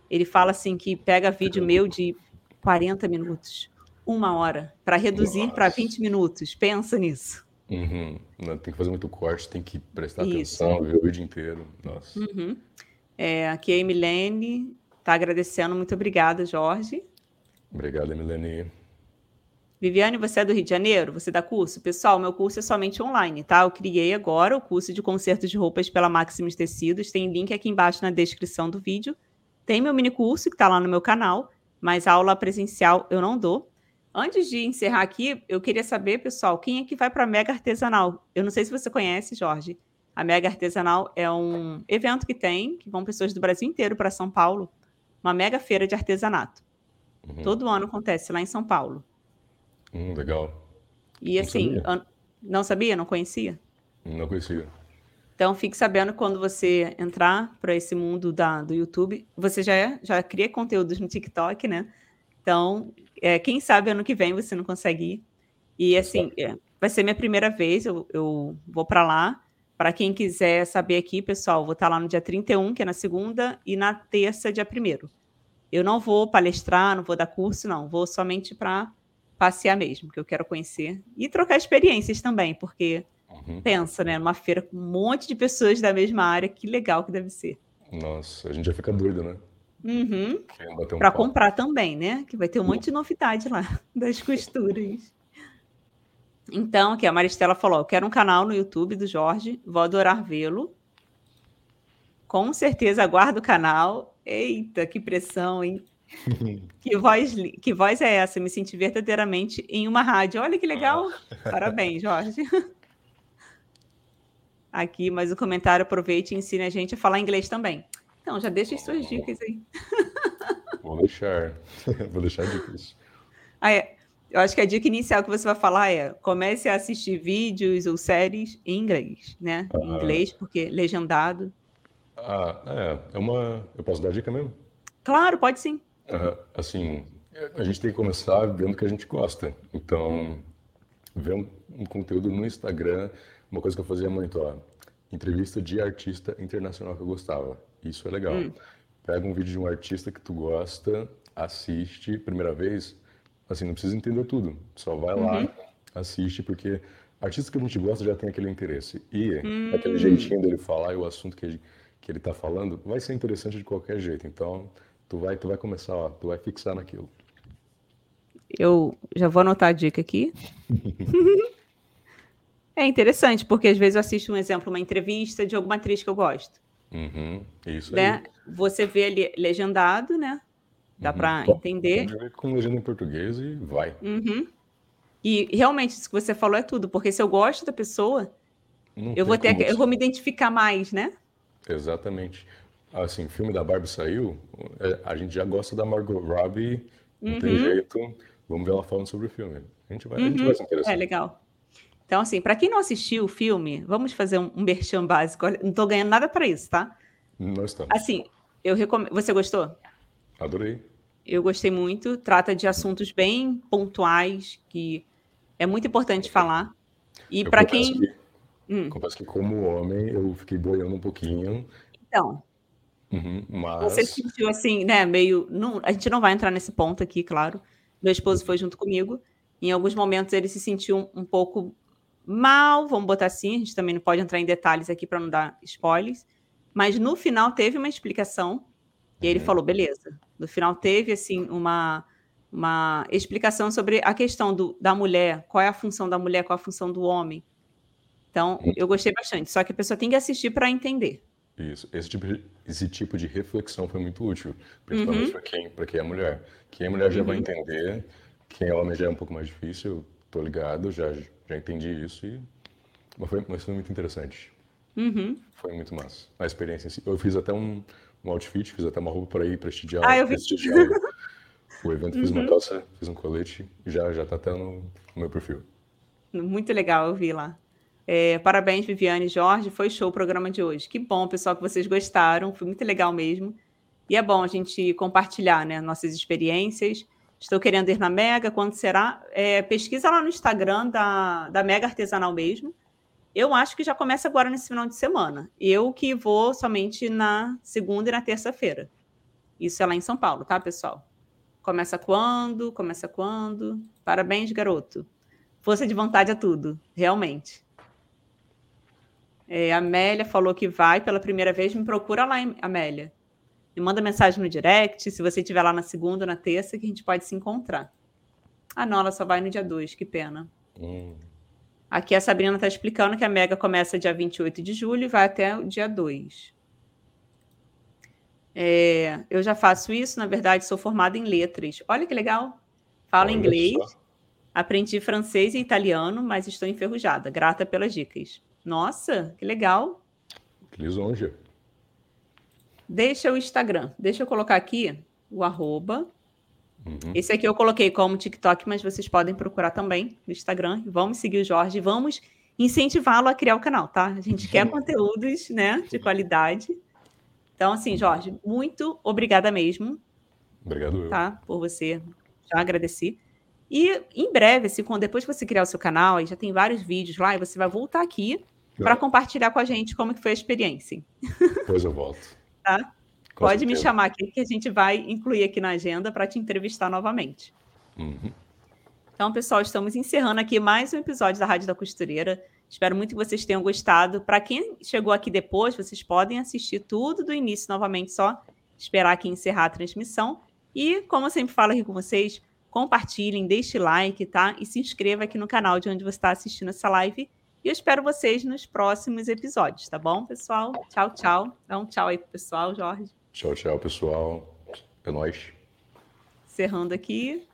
Ele fala assim que pega vídeo meu de 40 minutos, uma hora, para reduzir para 20 minutos. Pensa nisso. Uhum. Não, tem que fazer muito corte, tem que prestar Isso. atenção, ver o vídeo inteiro. Nossa. Uhum. É, aqui é a Emilene está agradecendo. Muito obrigada, Jorge. Obrigado, Emilene. Viviane, você é do Rio de Janeiro? Você dá curso? Pessoal, meu curso é somente online, tá? Eu criei agora o curso de conserto de roupas pela Maximus Tecidos. Tem link aqui embaixo na descrição do vídeo. Tem meu mini curso que está lá no meu canal, mas aula presencial eu não dou. Antes de encerrar aqui, eu queria saber, pessoal, quem é que vai para a Mega Artesanal? Eu não sei se você conhece, Jorge. A Mega Artesanal é um evento que tem, que vão pessoas do Brasil inteiro para São Paulo, uma mega feira de artesanato. Uhum. Todo ano acontece lá em São Paulo. Hum, legal. E não assim, sabia. não sabia? Não conhecia? Não conhecia. Então, fique sabendo quando você entrar para esse mundo da, do YouTube. Você já, é, já cria conteúdos no TikTok, né? Então, é, quem sabe ano que vem você não consegue ir. E assim, é, vai ser minha primeira vez, eu, eu vou para lá. Para quem quiser saber aqui, pessoal, vou estar tá lá no dia 31, que é na segunda, e na terça, dia 1. Eu não vou palestrar, não vou dar curso, não. Vou somente para passear mesmo, que eu quero conhecer e trocar experiências também, porque uhum. pensa, né, numa feira com um monte de pessoas da mesma área, que legal que deve ser. Nossa, a gente já fica doido, né? Uhum. Um para comprar também, né? Que vai ter um monte de novidade lá das costuras. Então, aqui a Maristela falou: eu quero um canal no YouTube do Jorge, vou adorar vê-lo. Com certeza aguardo o canal. Eita, que pressão, hein? que, voz, que voz é essa? Me senti verdadeiramente em uma rádio. Olha que legal. Parabéns, Jorge. Aqui, mais um comentário. Aproveite e ensine a gente a falar inglês também. Então, já deixa as suas dicas aí. Vou deixar. Vou deixar dicas. Ah, é. Eu acho que a dica inicial que você vai falar é comece a assistir vídeos ou séries em inglês, né? Em ah. inglês, porque legendado. Ah, é. É uma. Eu posso dar dica mesmo? Claro, pode sim. Assim, a gente tem que começar vendo o que a gente gosta. Então, ver um, um, conteúdo no Instagram, uma coisa que eu fazia muito, ó, entrevista de artista internacional que eu gostava. Isso é legal. Hum. Pega um vídeo de um artista que tu gosta, assiste, primeira vez, assim, não precisa entender tudo. Só vai lá, uhum. assiste, porque artista que a gente gosta já tem aquele interesse. E hum. aquele jeitinho dele falar e o assunto que ele, que ele tá falando vai ser interessante de qualquer jeito. Então, tu vai, tu vai começar, ó, tu vai fixar naquilo. Eu já vou anotar a dica aqui. é interessante, porque às vezes eu assisto um exemplo, uma entrevista de alguma atriz que eu gosto. Uhum, isso né? aí. Você vê ali legendado, né? Dá uhum. para entender. Com legenda em português e vai. Uhum. E realmente isso que você falou é tudo, porque se eu gosto da pessoa, Não eu vou ter, eu vou me identificar mais, né? Exatamente. Assim, o filme da Barbie saiu, é, a gente já gosta da Margot Robbie, não uhum. tem jeito. Vamos ver ela falando sobre o filme. A gente vai, a gente vai uhum. se interessar. É legal. Então, assim, para quem não assistiu o filme, vamos fazer um, um merchan básico. Não estou ganhando nada para isso, tá? Não estamos. Assim, eu recomendo. Você gostou? Adorei. Eu gostei muito. Trata de assuntos bem pontuais que é muito importante falar. E para quem. Que, hum. Confesso que, como homem, eu fiquei boiando um pouquinho. Então. Uhum, mas... Você se sentiu assim, né? Meio. Não, a gente não vai entrar nesse ponto aqui, claro. Meu esposo foi junto comigo. Em alguns momentos ele se sentiu um, um pouco mal, vamos botar assim, a gente também não pode entrar em detalhes aqui para não dar spoilers, mas no final teve uma explicação, e ele uhum. falou, beleza. No final teve, assim, uma, uma explicação sobre a questão do, da mulher, qual é a função da mulher, qual é a função do homem. Então, eu gostei bastante. Só que a pessoa tem que assistir para entender. Isso. Esse tipo, de, esse tipo de reflexão foi muito útil, principalmente Uhum, para quem, quem é mulher. Quem é mulher já vai uhum, entender, quem é homem já é um pouco mais difícil, tô ligado, já, já entendi isso, e, mas, foi, mas foi muito interessante. uhum. Foi muito massa. A experiência em si. Eu fiz até um, um outfit, fiz até uma roupa para ir prestigiar, Ah, prestigiar o, evento, fiz uma Uhum. calça, fiz um colete, já, já tá até no, no meu perfil. Muito legal, eu vi lá. É, parabéns, Viviane e Jorge. Foi show o programa de hoje. Que bom, pessoal, que vocês gostaram. Foi muito legal mesmo. E é bom a gente compartilhar né, nossas experiências. Estou querendo ir na Mega. Quando será? É, pesquisa lá no Instagram da, da Mega Artesanal mesmo. Eu acho que já começa agora nesse final de semana. Eu que vou somente na segunda e na terça-feira. Isso é lá em São Paulo, tá, pessoal? Começa quando? Começa quando? Parabéns, garoto. Força de vontade é tudo, realmente. É, a Amélia falou que vai pela primeira vez. Me procura lá, Amélia. Me manda mensagem no direct, se você estiver lá na segunda ou na terça, que a gente pode se encontrar. Ah, não, ela só vai no dia 2, que pena. Hum, Aqui a Sabrina está explicando que a Mega começa dia 28 de julho e vai até o dia 2. É, eu já faço isso, na verdade, sou formada em letras. Olha que legal. Falo olha inglês, só, aprendi francês e italiano, mas estou enferrujada. Grata pelas dicas. Nossa, que legal. que lisonja. Deixa o Instagram. Deixa eu colocar aqui o arroba. Uhum. Esse aqui eu coloquei como TikTok, mas vocês podem procurar também no Instagram. Vamos seguir o Jorge, vamos incentivá-lo a criar o canal, tá? A gente quer conteúdos, né, de qualidade. Então, assim, Jorge, muito obrigada mesmo, Obrigado eu. tá? Por você. Já agradeci. E em breve, assim, quando depois que você criar o seu canal, aí já tem vários vídeos lá, e você vai voltar aqui para compartilhar com a gente como que foi a experiência, Depois eu volto. Tá? Com Pode me certeza. chamar aqui que a gente vai incluir aqui na agenda para te entrevistar novamente. Uhum. Então, pessoal, estamos encerrando aqui mais um episódio da Rádio da Costureira. Espero muito que vocês tenham gostado. Para quem chegou aqui depois, vocês podem assistir tudo do início novamente, só esperar aqui encerrar a transmissão. E, como eu sempre falo aqui com vocês, compartilhem, deixe like, tá? E se inscreva aqui no canal de onde você está assistindo essa live. E eu espero vocês nos próximos episódios, tá bom, pessoal? Tchau, tchau. Dá um tchau aí pro pessoal, Jorge. Tchau, tchau, pessoal. É nóis. Encerrando aqui.